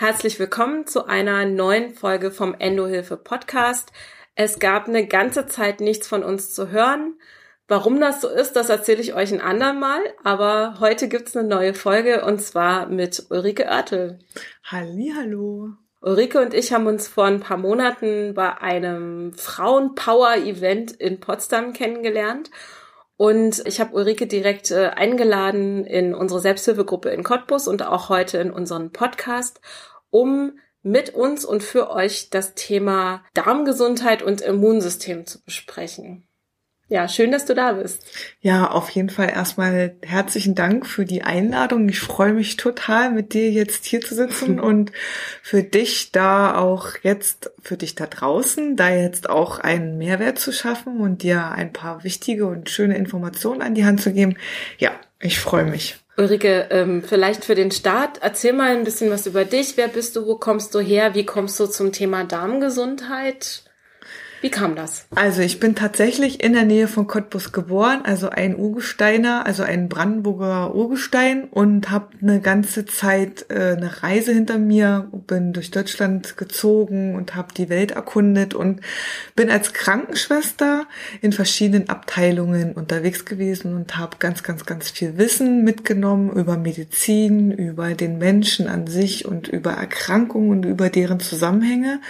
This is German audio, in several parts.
Herzlich willkommen zu einer neuen Folge vom Endohilfe Podcast. Es gab eine ganze Zeit nichts von uns zu hören. Warum das so ist, das erzähle ich euch ein andermal. Aber heute gibt's eine neue Folge und zwar mit Ulrike Oertel. Hallo. Ulrike und ich haben uns vor ein paar Monaten bei einem Frauenpower-Event in Potsdam kennengelernt. Und ich habe Ulrike direkt äh, eingeladen in unsere Selbsthilfegruppe in Cottbus und auch heute in unseren Podcast, um mit uns und für euch das Thema Darmgesundheit und Immunsystem zu besprechen. Ja, schön, dass du da bist. Ja, auf jeden Fall erstmal herzlichen Dank für die Einladung. Ich freue mich total, mit dir jetzt hier zu sitzen und für dich da auch jetzt, für dich da draußen, da jetzt auch einen Mehrwert zu schaffen und dir ein paar wichtige und schöne Informationen an die Hand zu geben. Ja, ich freue mich. Ulrike, ähm, vielleicht für den Start, erzähl mal ein bisschen was über dich. Wer bist du? Wo kommst du her? Wie kommst du zum Thema Darmgesundheit? Wie kam das? Also ich bin tatsächlich in der Nähe von Cottbus geboren, also ein Urgesteiner, also ein Brandenburger Urgestein und habe eine ganze Zeit äh, eine Reise hinter mir, bin durch Deutschland gezogen und habe die Welt erkundet und bin als Krankenschwester in verschiedenen Abteilungen unterwegs gewesen und habe ganz, ganz, ganz viel Wissen mitgenommen über Medizin, über den Menschen an sich und über Erkrankungen und über deren Zusammenhänge.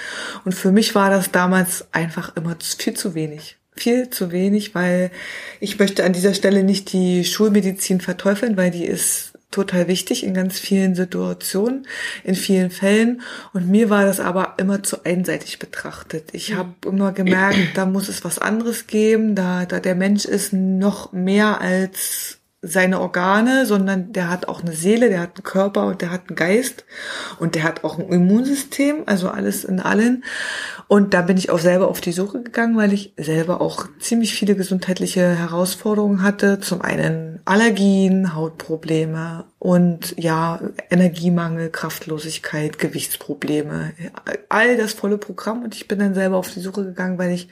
Und für mich war das damals einfach einfach immer viel zu wenig. Viel zu wenig, weil ich möchte an dieser Stelle nicht die Schulmedizin verteufeln, weil die ist total wichtig in ganz vielen Situationen, in vielen Fällen. Und mir war das aber immer zu einseitig betrachtet. Ich mhm. habe immer gemerkt, da muss es was anderes geben, da, da der Mensch ist noch mehr als seine Organe, sondern der hat auch eine Seele, der hat einen Körper und der hat einen Geist und der hat auch ein Immunsystem, also alles in allen. Und da bin ich auch selber auf die Suche gegangen, weil ich selber auch ziemlich viele gesundheitliche Herausforderungen hatte. Zum einen Allergien, Hautprobleme und ja, Energiemangel, Kraftlosigkeit, Gewichtsprobleme, all das volle Programm. Und ich bin dann selber auf die Suche gegangen, weil ich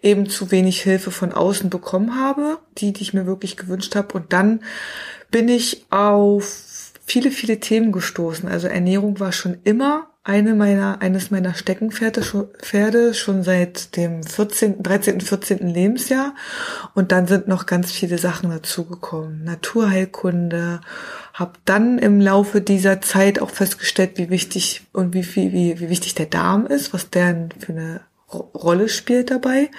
eben zu wenig Hilfe von außen bekommen habe, die, die ich mir wirklich gewünscht habe. Und dann bin ich auf viele, viele Themen gestoßen. Also Ernährung war schon immer eine meiner, eines meiner Steckenpferde Pferde schon seit dem 14., 13., 14. Lebensjahr. Und dann sind noch ganz viele Sachen dazugekommen. Naturheilkunde. Hab dann im Laufe dieser Zeit auch festgestellt, wie wichtig und wie viel, wie, wie wichtig der Darm ist, was der für eine Rolle spielt dabei.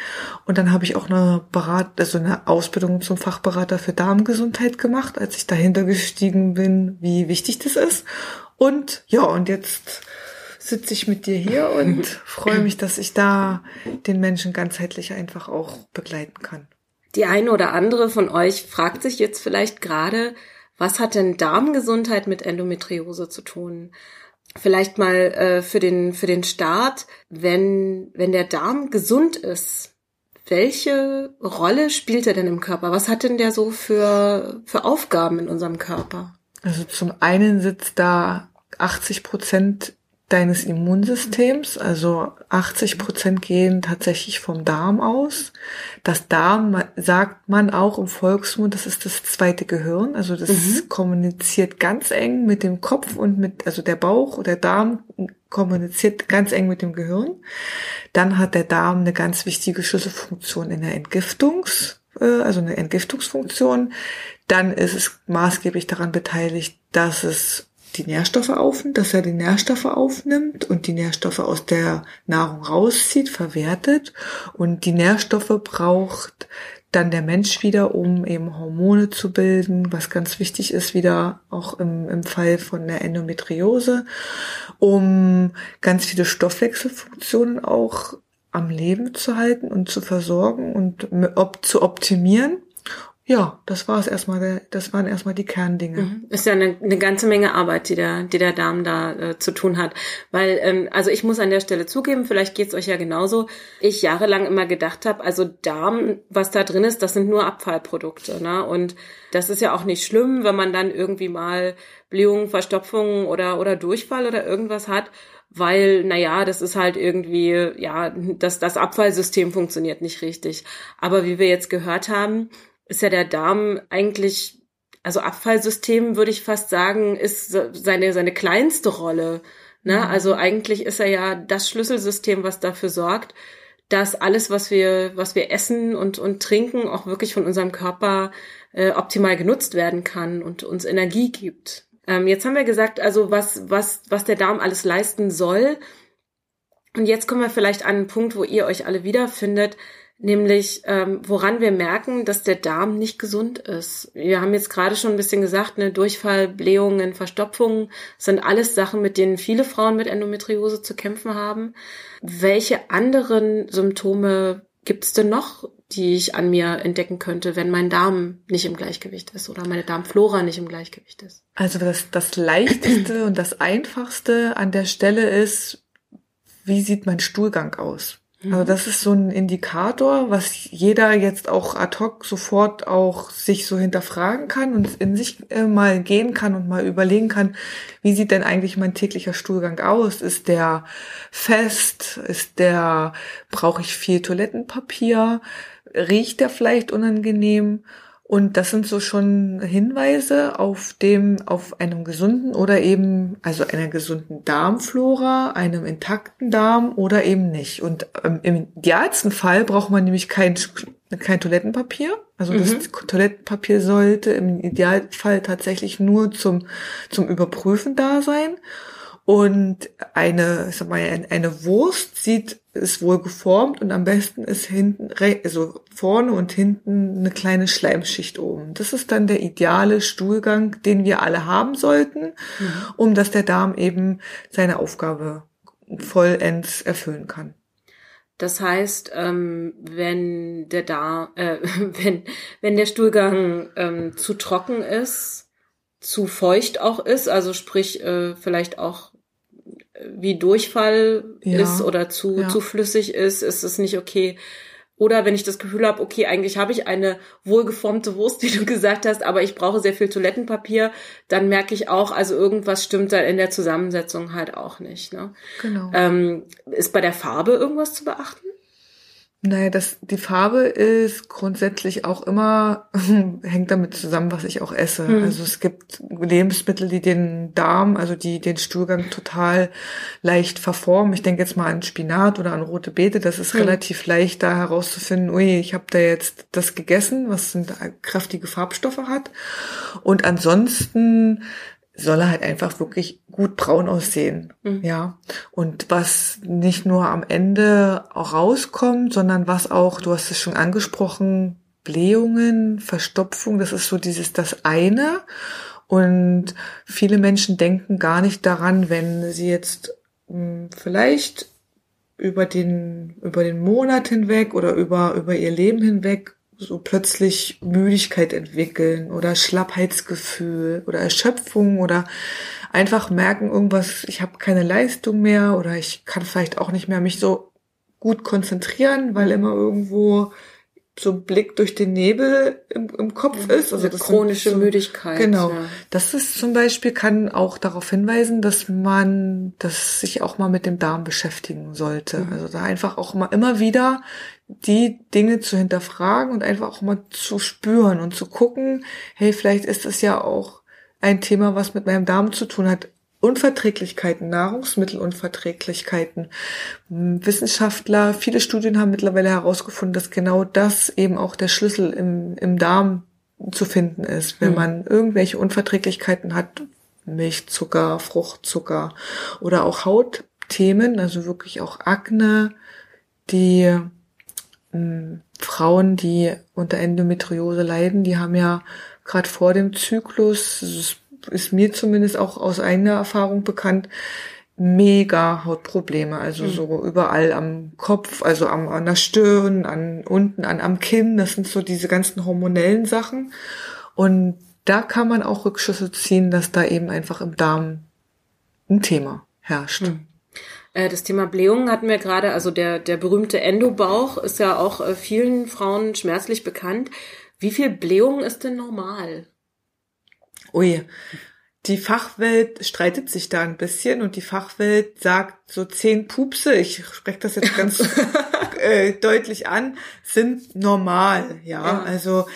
Und dann habe ich auch eine Berat also eine Ausbildung zum Fachberater für Darmgesundheit gemacht, als ich dahinter gestiegen bin, wie wichtig das ist. Und ja, und jetzt sitze ich mit dir hier und freue mich, dass ich da den Menschen ganzheitlich einfach auch begleiten kann. Die eine oder andere von euch fragt sich jetzt vielleicht gerade, was hat denn Darmgesundheit mit Endometriose zu tun? Vielleicht mal äh, für den für den Start, wenn wenn der Darm gesund ist, welche Rolle spielt er denn im Körper? Was hat denn der so für für Aufgaben in unserem Körper? Also zum einen sitzt da 80 Prozent deines Immunsystems, also 80 Prozent gehen tatsächlich vom Darm aus. Das Darm sagt man auch im Volksmund, das ist das zweite Gehirn, also das mhm. kommuniziert ganz eng mit dem Kopf und mit, also der Bauch oder der Darm kommuniziert ganz eng mit dem Gehirn. Dann hat der Darm eine ganz wichtige Schlüsselfunktion in der Entgiftungs, äh, also eine Entgiftungsfunktion. Dann ist es maßgeblich daran beteiligt, dass es die Nährstoffe auf, dass er die Nährstoffe aufnimmt und die Nährstoffe aus der Nahrung rauszieht, verwertet. Und die Nährstoffe braucht dann der Mensch wieder, um eben Hormone zu bilden, was ganz wichtig ist, wieder auch im, im Fall von der Endometriose, um ganz viele Stoffwechselfunktionen auch am Leben zu halten und zu versorgen und ob, zu optimieren ja, das war es erstmal, das waren erstmal die Kerndinge. Mhm. Ist ja eine, eine ganze Menge Arbeit, die der, die der Darm da äh, zu tun hat. Weil, ähm, also ich muss an der Stelle zugeben, vielleicht geht's euch ja genauso. Ich jahrelang immer gedacht habe, also Darm, was da drin ist, das sind nur Abfallprodukte. Ne? Und das ist ja auch nicht schlimm, wenn man dann irgendwie mal Blähungen, Verstopfungen oder, oder Durchfall oder irgendwas hat weil, naja, das ist halt irgendwie, ja, das, das Abfallsystem funktioniert nicht richtig. Aber wie wir jetzt gehört haben, ist ja der Darm eigentlich, also Abfallsystem würde ich fast sagen, ist seine, seine kleinste Rolle. Ne? Also eigentlich ist er ja das Schlüsselsystem, was dafür sorgt, dass alles, was wir, was wir essen und, und trinken, auch wirklich von unserem Körper äh, optimal genutzt werden kann und uns Energie gibt. Ähm, jetzt haben wir gesagt, also was, was, was der Darm alles leisten soll. Und jetzt kommen wir vielleicht an einen Punkt, wo ihr euch alle wiederfindet nämlich ähm, woran wir merken, dass der Darm nicht gesund ist. Wir haben jetzt gerade schon ein bisschen gesagt, ne, Durchfall, Blähungen, Verstopfungen sind alles Sachen, mit denen viele Frauen mit Endometriose zu kämpfen haben. Welche anderen Symptome gibt es denn noch, die ich an mir entdecken könnte, wenn mein Darm nicht im Gleichgewicht ist oder meine Darmflora nicht im Gleichgewicht ist? Also das, das leichteste und das einfachste an der Stelle ist, wie sieht mein Stuhlgang aus? Also das ist so ein Indikator, was jeder jetzt auch ad hoc sofort auch sich so hinterfragen kann und in sich äh, mal gehen kann und mal überlegen kann, wie sieht denn eigentlich mein täglicher Stuhlgang aus? Ist der fest? Ist der, brauche ich viel Toilettenpapier? Riecht der vielleicht unangenehm? Und das sind so schon Hinweise auf dem, auf einem gesunden oder eben, also einer gesunden Darmflora, einem intakten Darm oder eben nicht. Und ähm, im idealsten Fall braucht man nämlich kein, kein Toilettenpapier. Also mhm. das Toilettenpapier sollte im Idealfall tatsächlich nur zum, zum Überprüfen da sein. Und eine, ich sag mal, eine Wurst sieht, ist wohl geformt und am besten ist hinten, also vorne und hinten eine kleine Schleimschicht oben. Das ist dann der ideale Stuhlgang, den wir alle haben sollten, mhm. um dass der Darm eben seine Aufgabe vollends erfüllen kann. Das heißt, ähm, wenn der Darm, äh, wenn, wenn der Stuhlgang ähm, zu trocken ist, zu feucht auch ist, also sprich äh, vielleicht auch wie Durchfall ja. ist oder zu, ja. zu flüssig ist, ist es nicht okay. Oder wenn ich das Gefühl habe, okay, eigentlich habe ich eine wohlgeformte Wurst, wie du gesagt hast, aber ich brauche sehr viel Toilettenpapier, dann merke ich auch, also irgendwas stimmt da in der Zusammensetzung halt auch nicht. Ne? Genau. Ähm, ist bei der Farbe irgendwas zu beachten? Naja, das, die Farbe ist grundsätzlich auch immer, hängt damit zusammen, was ich auch esse. Hm. Also es gibt Lebensmittel, die den Darm, also die den Stuhlgang total leicht verformen. Ich denke jetzt mal an Spinat oder an rote Beete. Das ist hm. relativ leicht da herauszufinden, ui, ich habe da jetzt das gegessen, was sind kräftige Farbstoffe hat. Und ansonsten soll er halt einfach wirklich gut braun aussehen. Mhm. Ja. Und was nicht nur am Ende auch rauskommt, sondern was auch, du hast es schon angesprochen, Blähungen, Verstopfung, das ist so dieses, das eine. Und viele Menschen denken gar nicht daran, wenn sie jetzt mh, hm, vielleicht über den, über den Monat hinweg oder über, über ihr Leben hinweg so plötzlich Müdigkeit entwickeln oder Schlappheitsgefühl oder Erschöpfung oder einfach merken irgendwas, ich habe keine Leistung mehr oder ich kann vielleicht auch nicht mehr mich so gut konzentrieren, weil immer irgendwo so ein Blick durch den Nebel im, im Kopf ist. Also das chronische so, Müdigkeit. Genau. Ja. Das ist zum Beispiel, kann auch darauf hinweisen, dass man, dass sich auch mal mit dem Darm beschäftigen sollte. Mhm. Also da einfach auch mal immer wieder die Dinge zu hinterfragen und einfach auch mal zu spüren und zu gucken, hey, vielleicht ist das ja auch ein Thema, was mit meinem Darm zu tun hat. Unverträglichkeiten, Nahrungsmittelunverträglichkeiten. Wissenschaftler, viele Studien haben mittlerweile herausgefunden, dass genau das eben auch der Schlüssel im, im Darm zu finden ist. Wenn hm. man irgendwelche Unverträglichkeiten hat, Milchzucker, Fruchtzucker oder auch Hautthemen, also wirklich auch Akne, die Frauen, die unter Endometriose leiden, die haben ja gerade vor dem Zyklus, das ist mir zumindest auch aus eigener Erfahrung bekannt, mega Hautprobleme, also mhm. so überall am Kopf, also am, an der Stirn, an unten, an am Kinn, das sind so diese ganzen hormonellen Sachen. Und da kann man auch Rückschlüsse ziehen, dass da eben einfach im Darm ein Thema herrscht. Mhm. Äh, das Thema Blähungen hatten wir gerade, also der, der berühmte Endobauch ist ja auch äh, vielen Frauen schmerzlich bekannt. Wie viel Blähung ist denn normal? Ui, die Fachwelt streitet sich da ein bisschen und die Fachwelt sagt so zehn Pupse, ich spreche das jetzt ganz äh, deutlich an, sind normal, ja? ja. Also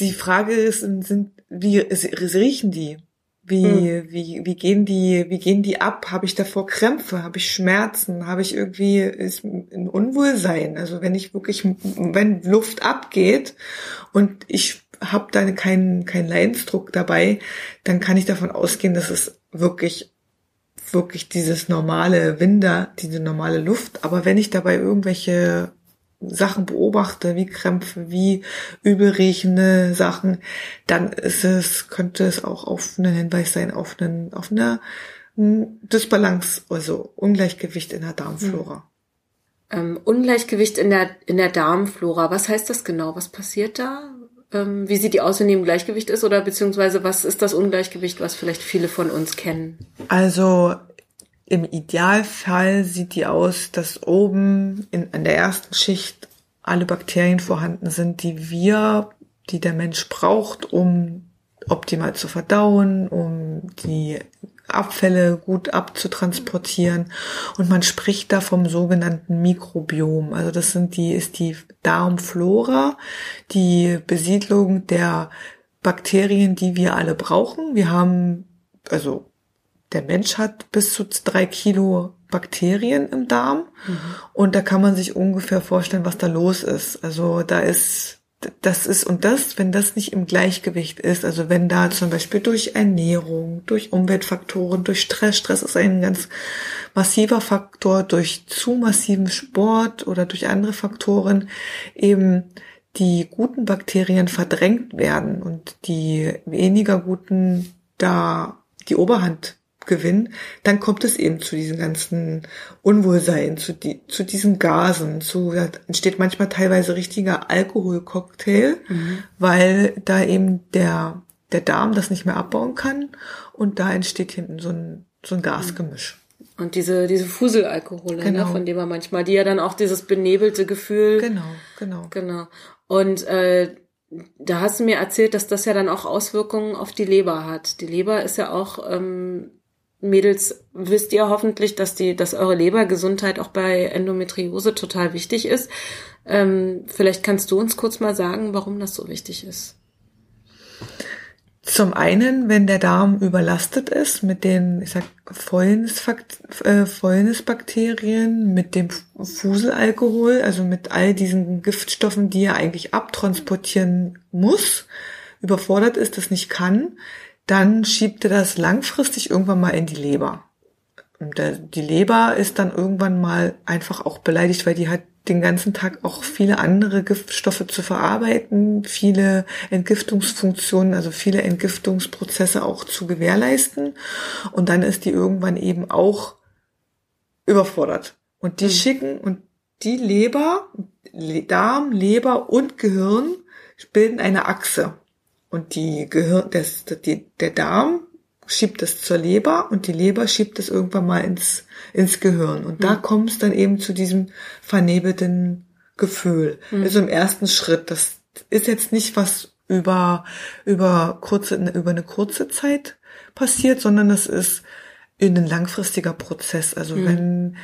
die Frage ist, sind, wie riechen die? Wie, hm. wie, wie gehen die, wie gehen die ab? Habe ich davor Krämpfe? Habe ich Schmerzen? Habe ich irgendwie ist ein Unwohlsein? Also wenn ich wirklich, wenn Luft abgeht und ich habe da keinen keinen Leidensdruck dabei, dann kann ich davon ausgehen, dass es wirklich wirklich dieses normale Winder, diese normale Luft. Aber wenn ich dabei irgendwelche Sachen beobachte, wie Krämpfe, wie übelriechende Sachen, dann ist es, könnte es auch auf einen Hinweis sein, auf einen, auf eine Dysbalance, also Ungleichgewicht in der Darmflora. Ähm, Ungleichgewicht in der, in der Darmflora, was heißt das genau? Was passiert da? Ähm, wie sieht die aus, wenn die im Gleichgewicht ist? Oder beziehungsweise was ist das Ungleichgewicht, was vielleicht viele von uns kennen? Also im Idealfall sieht die aus, dass oben in, in der ersten Schicht alle Bakterien vorhanden sind, die wir, die der Mensch braucht, um optimal zu verdauen, um die Abfälle gut abzutransportieren. Und man spricht da vom sogenannten Mikrobiom. Also das sind die, ist die Darmflora, die Besiedlung der Bakterien, die wir alle brauchen. Wir haben, also der Mensch hat bis zu drei Kilo Bakterien im Darm. Mhm. Und da kann man sich ungefähr vorstellen, was da los ist. Also da ist, das ist, und das, wenn das nicht im Gleichgewicht ist, also wenn da zum Beispiel durch Ernährung, durch Umweltfaktoren, durch Stress, Stress ist ein ganz massiver Faktor, durch zu massiven Sport oder durch andere Faktoren eben die guten Bakterien verdrängt werden und die weniger guten da die Oberhand gewinnen, dann kommt es eben zu diesen ganzen Unwohlsein, zu, die, zu diesen Gasen, zu, da entsteht manchmal teilweise richtiger Alkoholcocktail, mhm. weil da eben der, der Darm das nicht mehr abbauen kann und da entsteht hinten so ein, so ein Gasgemisch. Und diese, diese Fuselalkohole, ne, genau. ne, von dem man manchmal, die ja dann auch dieses benebelte Gefühl. Genau, genau. Genau. Und äh, da hast du mir erzählt, dass das ja dann auch Auswirkungen auf die Leber hat. Die Leber ist ja auch ähm, Mädels, wisst ihr hoffentlich, dass die, dass eure Lebergesundheit auch bei Endometriose total wichtig ist. Ähm, vielleicht kannst du uns kurz mal sagen, warum das so wichtig ist. Zum einen, wenn der Darm überlastet ist mit den, ich sag, äh, Fäulnisbakterien, mit dem Fuselalkohol, also mit all diesen Giftstoffen, die er eigentlich abtransportieren muss, überfordert ist, das nicht kann, dann schiebt er das langfristig irgendwann mal in die Leber. Und der, die Leber ist dann irgendwann mal einfach auch beleidigt, weil die hat den ganzen Tag auch viele andere Giftstoffe zu verarbeiten, viele Entgiftungsfunktionen, also viele Entgiftungsprozesse auch zu gewährleisten. Und dann ist die irgendwann eben auch überfordert. Und die mhm. schicken und die Leber, Darm, Leber und Gehirn bilden eine Achse. Und die Gehirn, das, die, der Darm schiebt es zur Leber und die Leber schiebt es irgendwann mal ins, ins Gehirn. Und mhm. da kommt es dann eben zu diesem vernebelten Gefühl. Mhm. Also im ersten Schritt. Das ist jetzt nicht was über, über kurze, über eine kurze Zeit passiert, sondern das ist in ein langfristiger Prozess. Also mhm. wenn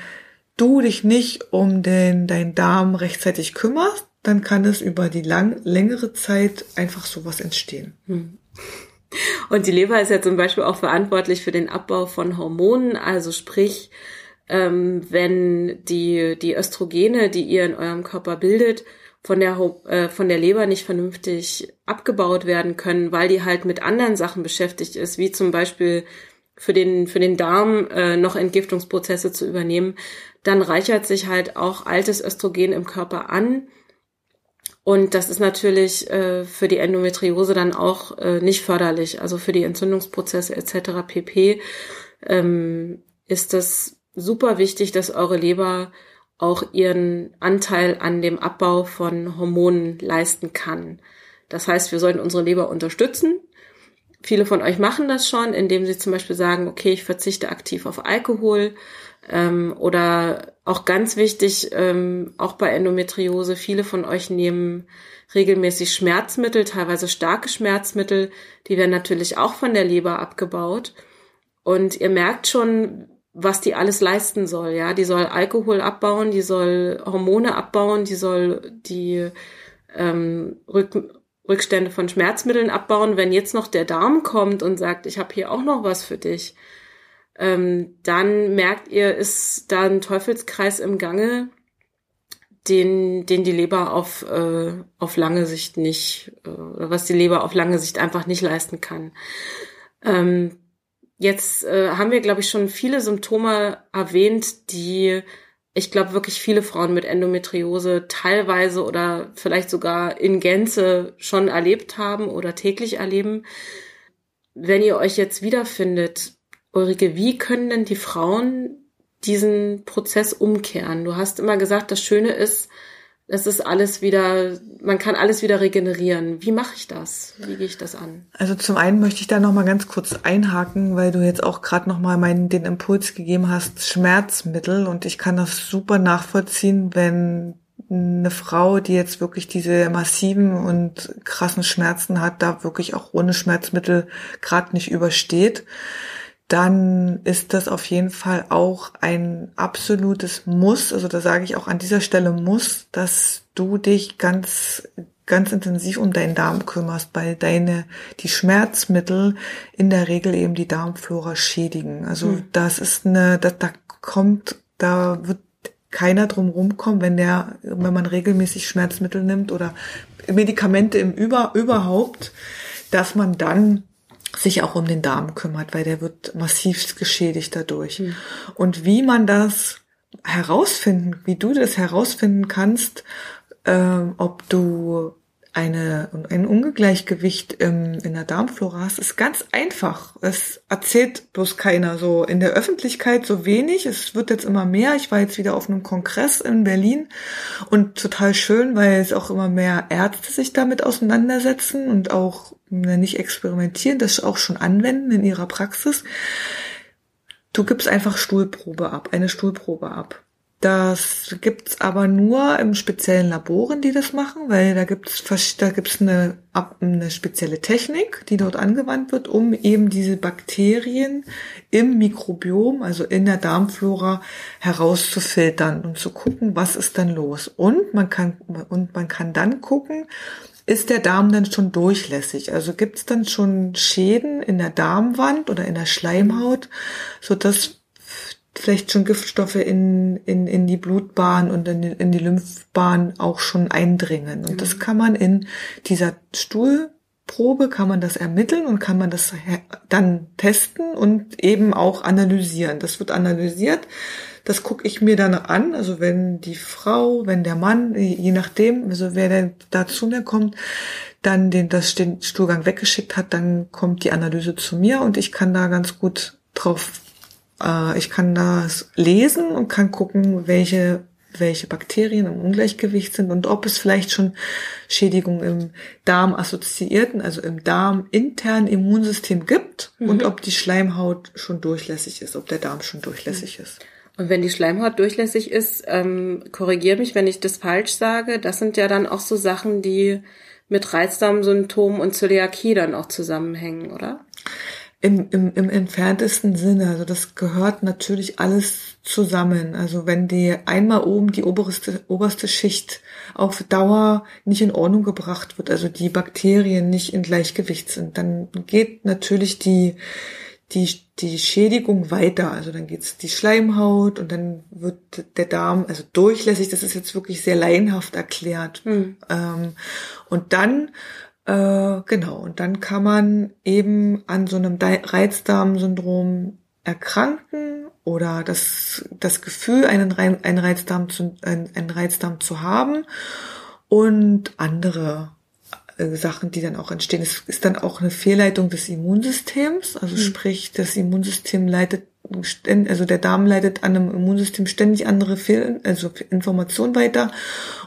du dich nicht um den, deinen Darm rechtzeitig kümmerst, dann kann es über die lang, längere Zeit einfach sowas entstehen. Hm. Und die Leber ist ja zum Beispiel auch verantwortlich für den Abbau von Hormonen, also sprich, ähm, wenn die, die Östrogene, die ihr in eurem Körper bildet, von der, äh, von der Leber nicht vernünftig abgebaut werden können, weil die halt mit anderen Sachen beschäftigt ist, wie zum Beispiel für den, für den Darm äh, noch Entgiftungsprozesse zu übernehmen, dann reichert sich halt auch altes Östrogen im Körper an und das ist natürlich äh, für die Endometriose dann auch äh, nicht förderlich. Also für die Entzündungsprozesse etc. pp. Ähm, ist das super wichtig, dass eure Leber auch ihren Anteil an dem Abbau von Hormonen leisten kann. Das heißt, wir sollten unsere Leber unterstützen. Viele von euch machen das schon, indem sie zum Beispiel sagen, okay, ich verzichte aktiv auf Alkohol ähm, oder auch ganz wichtig, ähm, auch bei Endometriose, viele von euch nehmen regelmäßig Schmerzmittel, teilweise starke Schmerzmittel, die werden natürlich auch von der Leber abgebaut. Und ihr merkt schon, was die alles leisten soll. Ja, die soll Alkohol abbauen, die soll Hormone abbauen, die soll die ähm, Rück Rückstände von Schmerzmitteln abbauen. Wenn jetzt noch der Darm kommt und sagt, ich habe hier auch noch was für dich, ähm, dann merkt ihr, ist da ein Teufelskreis im Gange, den, den die Leber auf, äh, auf lange Sicht nicht, äh, was die Leber auf lange Sicht einfach nicht leisten kann. Ähm, jetzt äh, haben wir, glaube ich, schon viele Symptome erwähnt, die ich glaube wirklich viele Frauen mit Endometriose teilweise oder vielleicht sogar in Gänze schon erlebt haben oder täglich erleben. Wenn ihr euch jetzt wiederfindet, Ulrike, wie können denn die Frauen diesen Prozess umkehren? Du hast immer gesagt, das Schöne ist, es ist alles wieder, man kann alles wieder regenerieren. Wie mache ich das? Wie gehe ich das an? Also zum einen möchte ich da noch mal ganz kurz einhaken, weil du jetzt auch gerade noch mal meinen den Impuls gegeben hast, Schmerzmittel und ich kann das super nachvollziehen, wenn eine Frau, die jetzt wirklich diese massiven und krassen Schmerzen hat, da wirklich auch ohne Schmerzmittel gerade nicht übersteht dann ist das auf jeden Fall auch ein absolutes Muss. Also da sage ich auch an dieser Stelle Muss, dass du dich ganz ganz intensiv um deinen Darm kümmerst, weil deine die Schmerzmittel in der Regel eben die Darmflora schädigen. Also hm. das ist eine, da, da kommt, da wird keiner drum rumkommen, wenn der, wenn man regelmäßig Schmerzmittel nimmt oder Medikamente im Über, überhaupt, dass man dann sich auch um den Darm kümmert, weil der wird massiv geschädigt dadurch. Mhm. Und wie man das herausfinden, wie du das herausfinden kannst, ähm, ob du eine, ein Ungleichgewicht im, in der Darmflora hast, ist ganz einfach. Es erzählt bloß keiner so in der Öffentlichkeit so wenig. Es wird jetzt immer mehr. Ich war jetzt wieder auf einem Kongress in Berlin und total schön, weil es auch immer mehr Ärzte sich damit auseinandersetzen und auch nicht experimentieren, das auch schon anwenden in ihrer Praxis. Du gibst einfach Stuhlprobe ab, eine Stuhlprobe ab. Das gibt's aber nur im speziellen Laboren, die das machen, weil da gibt's da gibt's eine, eine spezielle Technik, die dort angewandt wird, um eben diese Bakterien im Mikrobiom, also in der Darmflora herauszufiltern und zu gucken, was ist dann los. Und man kann und man kann dann gucken, ist der Darm dann schon durchlässig? Also gibt's dann schon Schäden in der Darmwand oder in der Schleimhaut, so dass vielleicht schon Giftstoffe in, in, in die Blutbahn und in die, in die Lymphbahn auch schon eindringen. Und mhm. das kann man in dieser Stuhlprobe, kann man das ermitteln und kann man das dann testen und eben auch analysieren. Das wird analysiert. Das gucke ich mir dann an. Also wenn die Frau, wenn der Mann, je nachdem, also wer denn da zu mir kommt, dann den, das, den Stuhlgang weggeschickt hat, dann kommt die Analyse zu mir und ich kann da ganz gut drauf äh, ich kann das lesen und kann gucken, welche welche Bakterien im Ungleichgewicht sind und ob es vielleicht schon Schädigungen im Darm assoziierten, also im Darm internen Immunsystem gibt mhm. und ob die Schleimhaut schon durchlässig ist, ob der Darm schon durchlässig ist. Und wenn die Schleimhaut durchlässig ist, ähm, korrigier mich, wenn ich das falsch sage, das sind ja dann auch so Sachen, die mit Reizdarmsymptomen und Zöliakie dann auch zusammenhängen, oder? Im, im, Im entferntesten Sinne. Also das gehört natürlich alles zusammen. Also wenn die einmal oben die oberste, oberste Schicht auf Dauer nicht in Ordnung gebracht wird, also die Bakterien nicht in Gleichgewicht sind, dann geht natürlich die, die, die Schädigung weiter. Also dann geht's die Schleimhaut und dann wird der Darm, also durchlässig, das ist jetzt wirklich sehr laienhaft erklärt. Mhm. Ähm, und dann äh, genau, und dann kann man eben an so einem Reizdarmsyndrom erkranken oder das, das Gefühl, einen, einen, Reizdarm zu, einen, einen Reizdarm zu haben und andere äh, Sachen, die dann auch entstehen. Es ist dann auch eine Fehlleitung des Immunsystems, also mhm. sprich, das Immunsystem leitet also der Darm leitet an einem Immunsystem ständig andere Fehl also Informationen weiter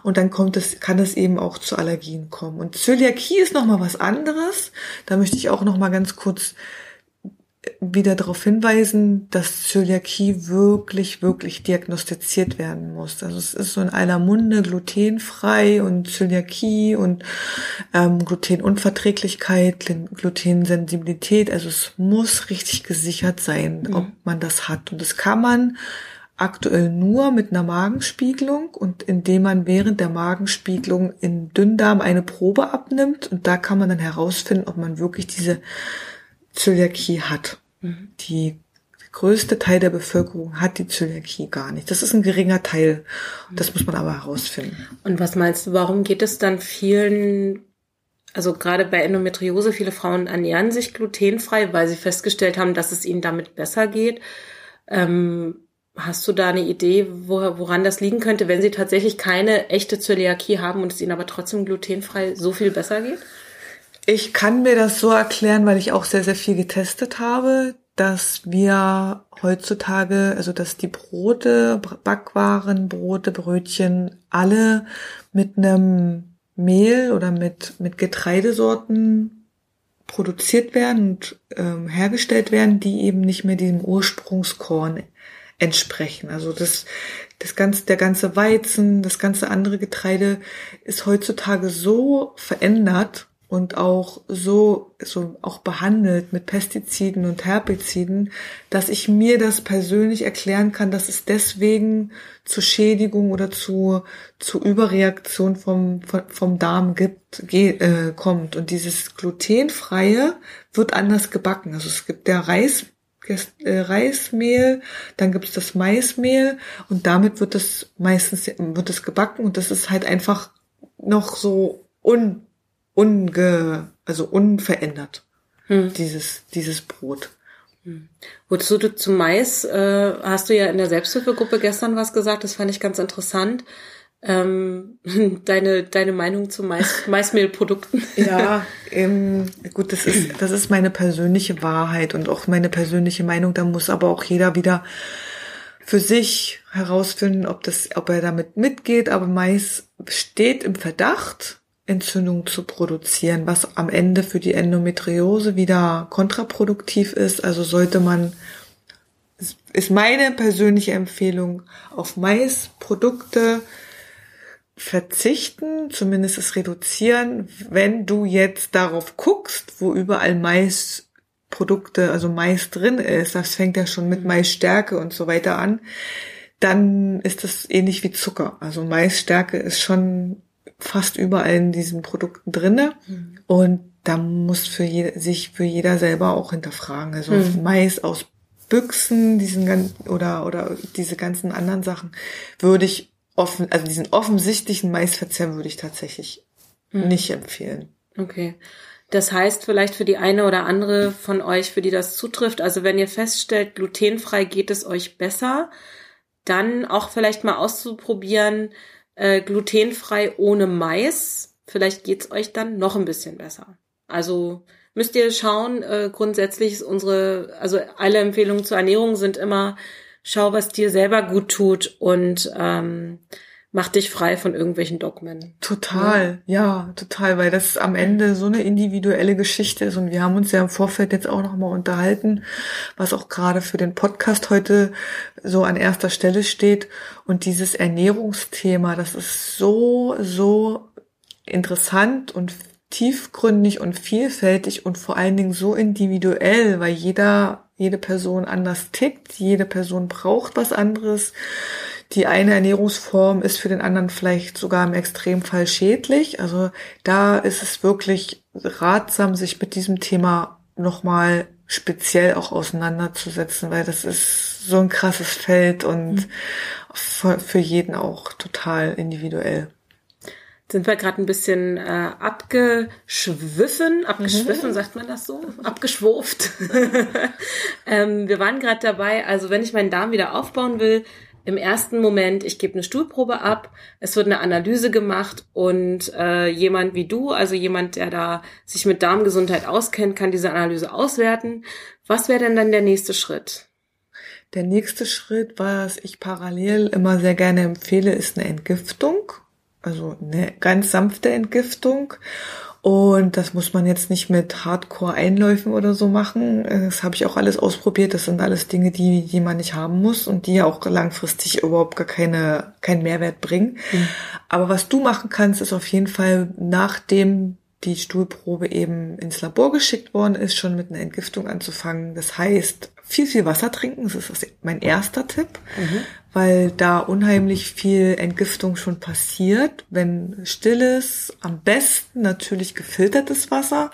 und dann kommt es, kann es eben auch zu Allergien kommen. Und Zöliakie ist nochmal was anderes. Da möchte ich auch nochmal ganz kurz wieder darauf hinweisen, dass Zöliakie wirklich, wirklich diagnostiziert werden muss. Also es ist so in aller Munde glutenfrei und Zöliakie und ähm, Glutenunverträglichkeit, Glutensensibilität. Also es muss richtig gesichert sein, mhm. ob man das hat. Und das kann man aktuell nur mit einer Magenspiegelung und indem man während der Magenspiegelung in Dünndarm eine Probe abnimmt und da kann man dann herausfinden, ob man wirklich diese Zöliakie hat. Mhm. Die größte Teil der Bevölkerung hat die Zöliakie gar nicht. Das ist ein geringer Teil. Das muss man aber herausfinden. Und was meinst du, warum geht es dann vielen, also gerade bei Endometriose, viele Frauen ernähren sich glutenfrei, weil sie festgestellt haben, dass es ihnen damit besser geht. Ähm, hast du da eine Idee, wo, woran das liegen könnte, wenn sie tatsächlich keine echte Zöliakie haben und es ihnen aber trotzdem glutenfrei so viel besser geht? Ich kann mir das so erklären, weil ich auch sehr, sehr viel getestet habe dass wir heutzutage, also dass die Brote, Backwaren, Brote, Brötchen alle mit einem Mehl oder mit, mit Getreidesorten produziert werden und ähm, hergestellt werden, die eben nicht mehr diesem Ursprungskorn entsprechen. Also das, das ganze, der ganze Weizen, das ganze andere Getreide ist heutzutage so verändert und auch so, so auch behandelt mit Pestiziden und Herbiziden, dass ich mir das persönlich erklären kann, dass es deswegen zu Schädigung oder zu, zu Überreaktion vom, vom Darm gibt, ge, äh, kommt. Und dieses glutenfreie wird anders gebacken. Also es gibt der Reis, äh, Reismehl, dann gibt es das Maismehl und damit wird es meistens wird es gebacken und das ist halt einfach noch so un unge, also unverändert, hm. dieses, dieses Brot. Hm. Wozu du zu Mais, äh, hast du ja in der Selbsthilfegruppe gestern was gesagt, das fand ich ganz interessant. Ähm, deine, deine Meinung zu Mais, Maismehlprodukten. Ja, ähm, gut, das ist, das ist meine persönliche Wahrheit und auch meine persönliche Meinung. Da muss aber auch jeder wieder für sich herausfinden, ob das, ob er damit mitgeht. Aber Mais steht im Verdacht, Entzündung zu produzieren, was am Ende für die Endometriose wieder kontraproduktiv ist. Also sollte man, ist meine persönliche Empfehlung, auf Maisprodukte verzichten, zumindest es reduzieren, wenn du jetzt darauf guckst, wo überall Maisprodukte, also Mais drin ist, das fängt ja schon mit Maisstärke und so weiter an, dann ist das ähnlich wie Zucker. Also Maisstärke ist schon fast überall in diesen Produkten drinne mhm. und da muss für je, sich für jeder selber auch hinterfragen. Also mhm. Mais aus Büchsen, diesen ganzen oder oder diese ganzen anderen Sachen würde ich offen, also diesen offensichtlichen Maisverzehr würde ich tatsächlich mhm. nicht empfehlen. Okay. Das heißt vielleicht für die eine oder andere von euch, für die das zutrifft, also wenn ihr feststellt, glutenfrei geht es euch besser, dann auch vielleicht mal auszuprobieren, äh, glutenfrei ohne Mais. Vielleicht geht's euch dann noch ein bisschen besser. Also müsst ihr schauen, äh, grundsätzlich ist unsere, also alle Empfehlungen zur Ernährung sind immer, schau, was dir selber gut tut und ähm, mach dich frei von irgendwelchen Dogmen. Total, ja. ja, total, weil das am Ende so eine individuelle Geschichte ist und wir haben uns ja im Vorfeld jetzt auch nochmal unterhalten, was auch gerade für den Podcast heute so an erster Stelle steht und dieses Ernährungsthema, das ist so, so interessant und tiefgründig und vielfältig und vor allen Dingen so individuell, weil jeder, jede Person anders tickt, jede Person braucht was anderes die eine Ernährungsform ist für den anderen vielleicht sogar im Extremfall schädlich. Also da ist es wirklich ratsam, sich mit diesem Thema nochmal speziell auch auseinanderzusetzen, weil das ist so ein krasses Feld und mhm. für, jeden auch total individuell sind wir gerade ein bisschen äh, abgeschwiffen, abgeschwiffen, mhm. sagt man das so? Abgeschwurft. ähm, wir waren gerade dabei, also wenn ich meinen Darm wieder aufbauen will, im ersten Moment, ich gebe eine Stuhlprobe ab, es wird eine Analyse gemacht und äh, jemand wie du, also jemand, der da sich mit Darmgesundheit auskennt, kann diese Analyse auswerten. Was wäre denn dann der nächste Schritt? Der nächste Schritt, was ich parallel immer sehr gerne empfehle, ist eine Entgiftung. Also eine ganz sanfte Entgiftung. Und das muss man jetzt nicht mit Hardcore-Einläufen oder so machen. Das habe ich auch alles ausprobiert. Das sind alles Dinge, die, die man nicht haben muss und die ja auch langfristig überhaupt gar keine, keinen Mehrwert bringen. Mhm. Aber was du machen kannst, ist auf jeden Fall, nachdem die Stuhlprobe eben ins Labor geschickt worden ist, schon mit einer Entgiftung anzufangen. Das heißt, viel, viel Wasser trinken. Das ist mein erster Tipp. Mhm. Weil da unheimlich viel Entgiftung schon passiert. Wenn stilles, am besten natürlich gefiltertes Wasser.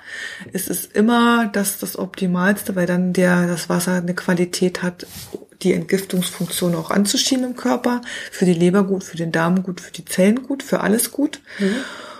Es ist immer das das Optimalste, weil dann der, das Wasser eine Qualität hat, die Entgiftungsfunktion auch anzuschieben im Körper. Für die Leber gut, für den Darm gut, für die Zellen gut, für alles gut. Mhm.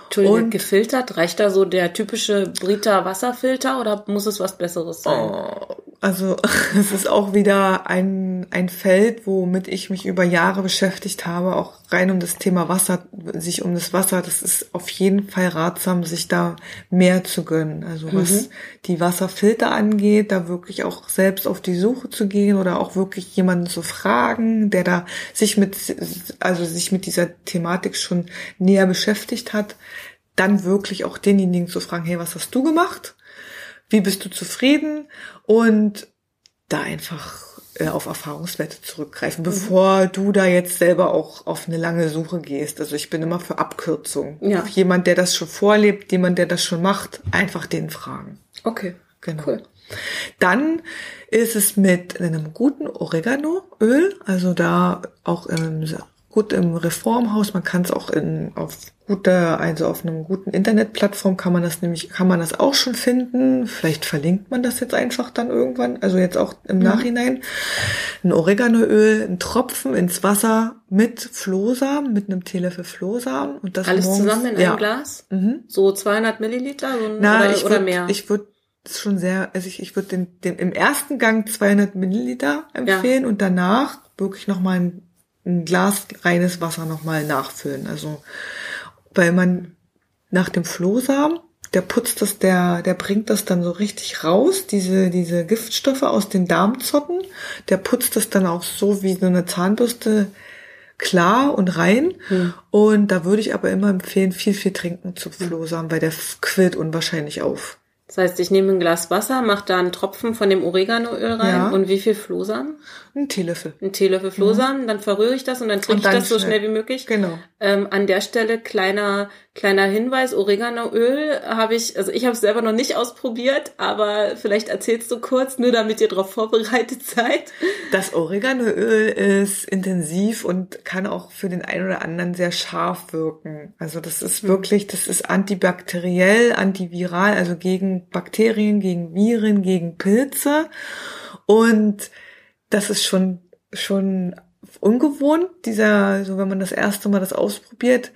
Entschuldigung, und, gefiltert? Reicht da so der typische Brita Wasserfilter oder muss es was Besseres sein? Oh, also es ist auch wieder ein, ein Feld, womit ich mich über Jahre beschäftigt habe, auch rein um das Thema Wasser, sich um das Wasser. Das ist auf jeden Fall ratsam, sich da mehr zu gönnen. Also was mhm. die Wasserfilter angeht, da wirklich auch selbst auf die Suche zu gehen oder auch wirklich jemanden zu fragen, der da sich mit, also sich mit dieser Thematik schon näher beschäftigt hat dann wirklich auch denjenigen zu fragen, hey, was hast du gemacht? Wie bist du zufrieden? Und da einfach äh, auf Erfahrungswerte zurückgreifen, mhm. bevor du da jetzt selber auch auf eine lange Suche gehst. Also ich bin immer für Abkürzung. Ja. Jemand, der das schon vorlebt, jemand, der das schon macht, einfach den fragen. Okay. Genau. Cool. Dann ist es mit einem guten Oreganoöl, also da auch im gut im Reformhaus. Man kann es auch in, auf guter, also auf einem guten Internetplattform kann man das nämlich, kann man das auch schon finden. Vielleicht verlinkt man das jetzt einfach dann irgendwann, also jetzt auch im mhm. Nachhinein. Ein Oreganoöl, ein Tropfen ins Wasser mit Flohsamen, mit einem Teelöffel Flohsamen und das Alles morgens, zusammen in ja. einem Glas? Mhm. So 200 Milliliter so Na, oder, ich oder würd, mehr? Ich würde schon sehr, also ich, ich würde den, den im ersten Gang 200 Milliliter empfehlen ja. und danach wirklich nochmal ein ein Glas reines Wasser nochmal nachfüllen. Also, weil man nach dem Flohsamen, der putzt das, der, der bringt das dann so richtig raus, diese, diese Giftstoffe aus den Darmzotten. Der putzt das dann auch so wie so eine Zahnbürste klar und rein. Hm. Und da würde ich aber immer empfehlen, viel, viel trinken zu Flohsamen, weil der quillt unwahrscheinlich auf. Das heißt, ich nehme ein Glas Wasser, mache da einen Tropfen von dem Oreganoöl rein ja. und wie viel Flohsamen? Ein Teelöffel. Ein Teelöffel Flohsamen, mhm. dann verrühre ich das und dann trinke ich das so schnell wie möglich. Genau. Ähm, an der Stelle kleiner kleiner Hinweis, Oreganoöl habe ich, also ich habe es selber noch nicht ausprobiert, aber vielleicht erzählst du kurz, nur damit ihr darauf vorbereitet seid. Das Oreganoöl ist intensiv und kann auch für den einen oder anderen sehr scharf wirken. Also das ist mhm. wirklich, das ist antibakteriell, antiviral, also gegen Bakterien, gegen Viren, gegen Pilze und das ist schon, schon ungewohnt, dieser, so wenn man das erste Mal das ausprobiert.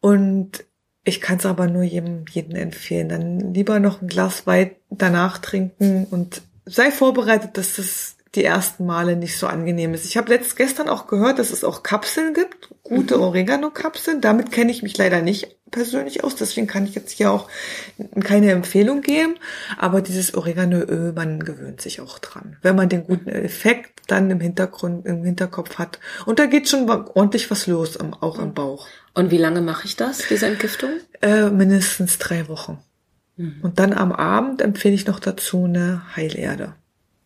Und ich kann es aber nur jedem, jedem empfehlen. Dann lieber noch ein Glas Wein danach trinken und sei vorbereitet, dass das die ersten Male nicht so angenehm ist. Ich habe letzt gestern auch gehört, dass es auch Kapseln gibt, gute mhm. Oregano-Kapseln. Damit kenne ich mich leider nicht persönlich aus, deswegen kann ich jetzt hier auch keine Empfehlung geben. Aber dieses Oreganoöl, man gewöhnt sich auch dran, wenn man den guten Effekt dann im Hintergrund, im Hinterkopf hat. Und da geht schon ordentlich was los, auch im Bauch. Und wie lange mache ich das, diese Entgiftung? Äh, mindestens drei Wochen. Mhm. Und dann am Abend empfehle ich noch dazu eine Heilerde.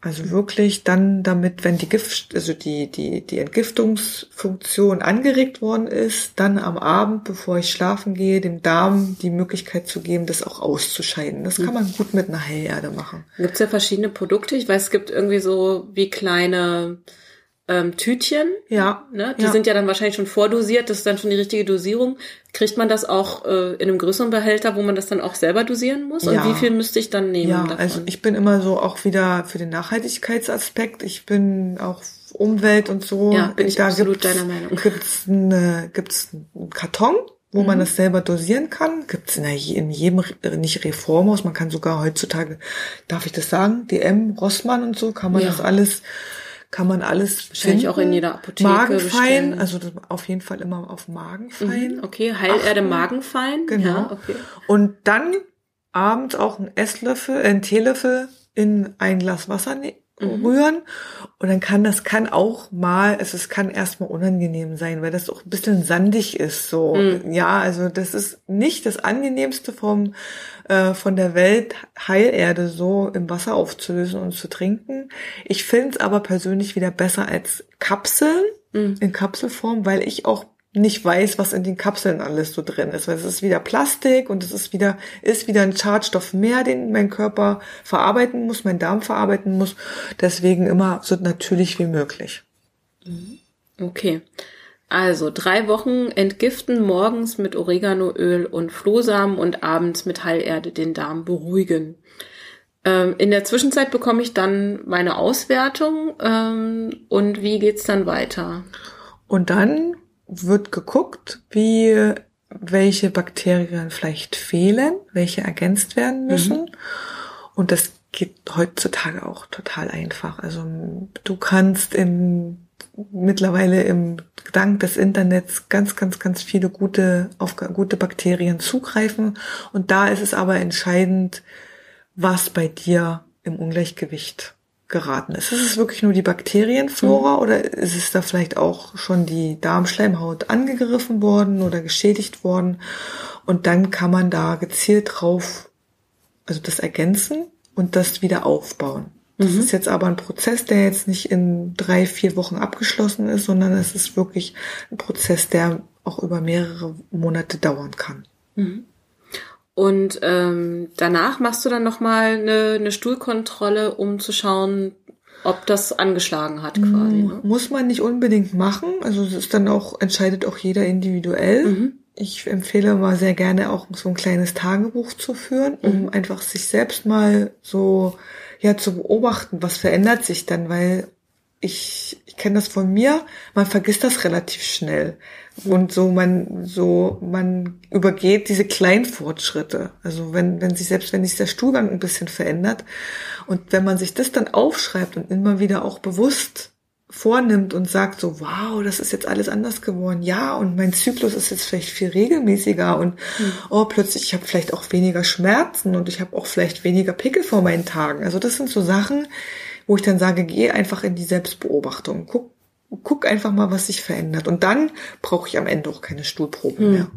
Also wirklich dann damit, wenn die Gift, also die, die, die Entgiftungsfunktion angeregt worden ist, dann am Abend, bevor ich schlafen gehe, dem Darm die Möglichkeit zu geben, das auch auszuscheiden. Das kann man gut mit einer Heilerde machen. Gibt es ja verschiedene Produkte. Ich weiß, es gibt irgendwie so wie kleine ähm, Tütchen. Ja. Ne? Die ja. sind ja dann wahrscheinlich schon vordosiert, das ist dann schon die richtige Dosierung. Kriegt man das auch äh, in einem größeren Behälter, wo man das dann auch selber dosieren muss? Und ja. wie viel müsste ich dann nehmen? Ja, davon? also ich bin immer so auch wieder für den Nachhaltigkeitsaspekt. Ich bin auch Umwelt und so. Ja, bin ich da absolut deiner Meinung. Gibt's eine, gibt's einen Karton, wo mhm. man das selber dosieren kann. Gibt's in, in jedem, nicht Reformhaus, man kann sogar heutzutage, darf ich das sagen, DM, Rossmann und so, kann man ja. das alles kann man alles Wahrscheinlich finden. auch in jeder Apotheke Magenfein, bestellen. also auf jeden Fall immer auf Magenfein. Mhm, okay, Heilerde Magenfein. Genau. Ja, okay. Und dann abends auch ein Esslöffel, äh, ein Teelöffel in ein Glas Wasser ne mhm. rühren. Und dann kann das kann auch mal, also es kann erstmal unangenehm sein, weil das auch ein bisschen sandig ist. So, mhm. ja, also das ist nicht das angenehmste vom äh, von der Welt Heilerde so im Wasser aufzulösen und zu trinken. Ich finde es aber persönlich wieder besser als Kapseln mhm. in Kapselform, weil ich auch nicht weiß, was in den Kapseln alles so drin ist. Weil es ist wieder Plastik und es ist wieder, ist wieder ein Schadstoff mehr, den mein Körper verarbeiten muss, mein Darm verarbeiten muss. Deswegen immer so natürlich wie möglich. Mhm. Okay. Also drei Wochen entgiften, morgens mit Oreganoöl und Flohsamen und abends mit Heilerde den Darm beruhigen. Ähm, in der Zwischenzeit bekomme ich dann meine Auswertung ähm, und wie geht's dann weiter? Und dann wird geguckt, wie welche Bakterien vielleicht fehlen, welche ergänzt werden müssen. Mhm. Und das geht heutzutage auch total einfach. Also du kannst im mittlerweile im Dank des Internets ganz, ganz, ganz viele gute, auf gute Bakterien zugreifen. Und da ist es aber entscheidend, was bei dir im Ungleichgewicht geraten ist. Ist es wirklich nur die Bakterienflora mhm. oder ist es da vielleicht auch schon die Darmschleimhaut angegriffen worden oder geschädigt worden? Und dann kann man da gezielt drauf, also das ergänzen und das wieder aufbauen. Das mhm. ist jetzt aber ein Prozess, der jetzt nicht in drei, vier Wochen abgeschlossen ist, sondern es ist wirklich ein Prozess, der auch über mehrere Monate dauern kann. Mhm. Und ähm, danach machst du dann nochmal eine, eine Stuhlkontrolle, um zu schauen, ob das angeschlagen hat quasi. Ne? Muss man nicht unbedingt machen. Also es ist dann auch, entscheidet auch jeder individuell. Mhm. Ich empfehle mal sehr gerne auch so ein kleines Tagebuch zu führen, um mhm. einfach sich selbst mal so ja zu beobachten, was verändert sich dann, weil ich, ich kenne das von mir, man vergisst das relativ schnell. Und so man, so, man übergeht diese kleinen Fortschritte. Also wenn, wenn sich, selbst wenn sich der Stuhlgang ein bisschen verändert und wenn man sich das dann aufschreibt und immer wieder auch bewusst vornimmt und sagt so, wow, das ist jetzt alles anders geworden. Ja, und mein Zyklus ist jetzt vielleicht viel regelmäßiger und mhm. oh, plötzlich, ich habe vielleicht auch weniger Schmerzen und ich habe auch vielleicht weniger Pickel vor meinen Tagen. Also das sind so Sachen, wo ich dann sage, geh einfach in die Selbstbeobachtung. Guck, guck einfach mal, was sich verändert. Und dann brauche ich am Ende auch keine Stuhlproben mhm. mehr.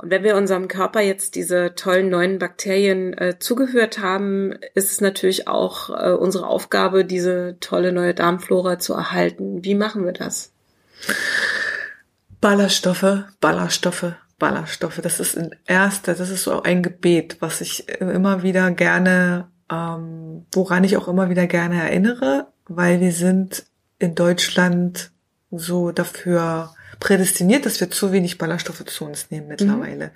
Und wenn wir unserem Körper jetzt diese tollen neuen Bakterien äh, zugehört haben, ist es natürlich auch äh, unsere Aufgabe, diese tolle neue Darmflora zu erhalten. Wie machen wir das? Ballaststoffe, Ballaststoffe, Ballaststoffe. Das ist ein erster, das ist so ein Gebet, was ich immer wieder gerne, ähm, woran ich auch immer wieder gerne erinnere, weil wir sind in Deutschland so dafür prädestiniert, dass wir zu wenig Ballaststoffe zu uns nehmen mittlerweile. Mhm.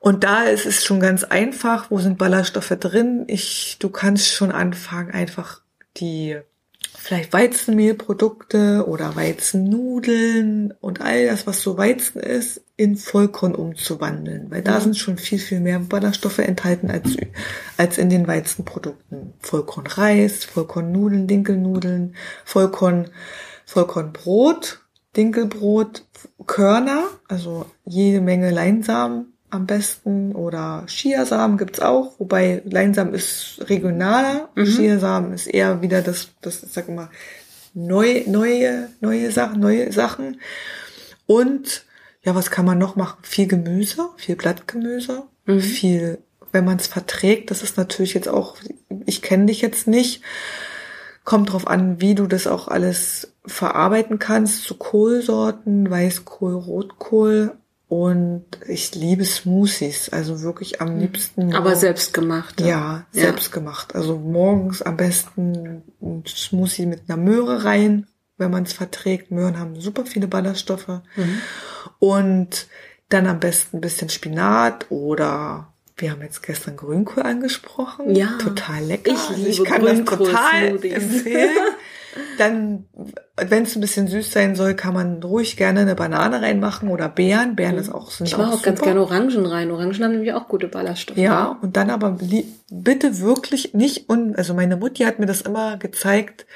Und da ist es schon ganz einfach, wo sind Ballaststoffe drin? Ich, du kannst schon anfangen, einfach die vielleicht Weizenmehlprodukte oder Weizennudeln und all das, was so Weizen ist, in Vollkorn umzuwandeln, weil da mhm. sind schon viel, viel mehr Ballaststoffe enthalten als, als in den Weizenprodukten. Vollkornreis, Vollkornnudeln, Dinkelnudeln, Vollkorn, Vollkornbrot Dinkelbrot, Körner, also jede Menge Leinsamen am besten oder Chiasamen gibt's auch, wobei Leinsamen ist regionaler, mhm. Chiasamen ist eher wieder das, das ich sag mal, neue, neue, neue Sachen, neue Sachen. Und ja, was kann man noch machen? Viel Gemüse, viel Blattgemüse, mhm. viel, wenn man es verträgt, das ist natürlich jetzt auch, ich kenne dich jetzt nicht, kommt drauf an, wie du das auch alles verarbeiten kannst zu Kohlsorten, Weißkohl, Rotkohl und ich liebe Smoothies, also wirklich am hm. liebsten. Aber selbst gemacht. Ja, ja, selbst gemacht. Also morgens am besten ein Smoothie mit einer Möhre rein, wenn man es verträgt. Möhren haben super viele Ballaststoffe. Mhm. Und dann am besten ein bisschen Spinat oder wir haben jetzt gestern Grünkohl angesprochen. Ja. Total lecker. Ich, liebe ich kann das total empfehlen. Dann, wenn es ein bisschen süß sein soll, kann man ruhig gerne eine Banane reinmachen oder Beeren. Beeren mhm. ist auch sind Ich mache auch, auch ganz gerne Orangen rein. Orangen haben nämlich auch gute Ballaststoffe. Ja, und dann aber bitte wirklich nicht und also meine Mutti hat mir das immer gezeigt,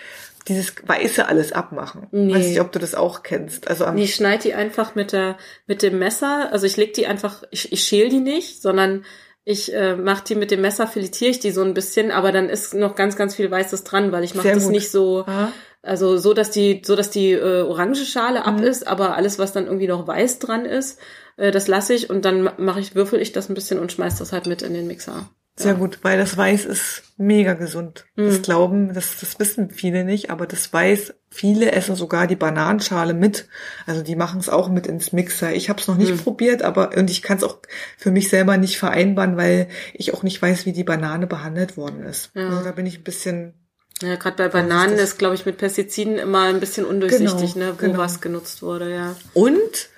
dieses Weiße alles abmachen. Nee. Weiß nicht, ob du das auch kennst. Also am nee, ich schneide die einfach mit der mit dem Messer. Also ich leg die einfach, ich, ich schäl die nicht, sondern ich äh, mache die mit dem Messer, filetiere ich die so ein bisschen, aber dann ist noch ganz, ganz viel Weißes dran, weil ich mache das gut. nicht so, Aha. also so, dass die, so dass die äh, orange Schale mhm. ab ist, aber alles, was dann irgendwie noch weiß dran ist, äh, das lasse ich und dann mache ich, würfel ich das ein bisschen und schmeiß das halt mit in den Mixer. Sehr ja. gut, weil das Weiß ist mega gesund. Mhm. Das glauben, das, das wissen viele nicht, aber das Weiß, viele essen sogar die Bananenschale mit. Also die machen es auch mit ins Mixer. Ich habe es noch nicht mhm. probiert, aber und ich kann es auch für mich selber nicht vereinbaren, weil ich auch nicht weiß, wie die Banane behandelt worden ist. Ja. Also da bin ich ein bisschen Ja, gerade bei Bananen ist, glaube ich, mit Pestiziden immer ein bisschen undurchsichtig, genau, ne, wo genau. was genutzt wurde, ja. Und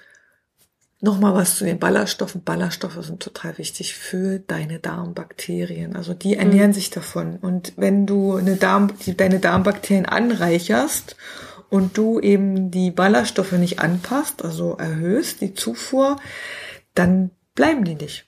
Nochmal was zu den Ballaststoffen. Ballaststoffe sind total wichtig für deine Darmbakterien. Also die ernähren mhm. sich davon. Und wenn du eine Darm, die, deine Darmbakterien anreicherst und du eben die Ballaststoffe nicht anpasst, also erhöhst die Zufuhr, dann bleiben die nicht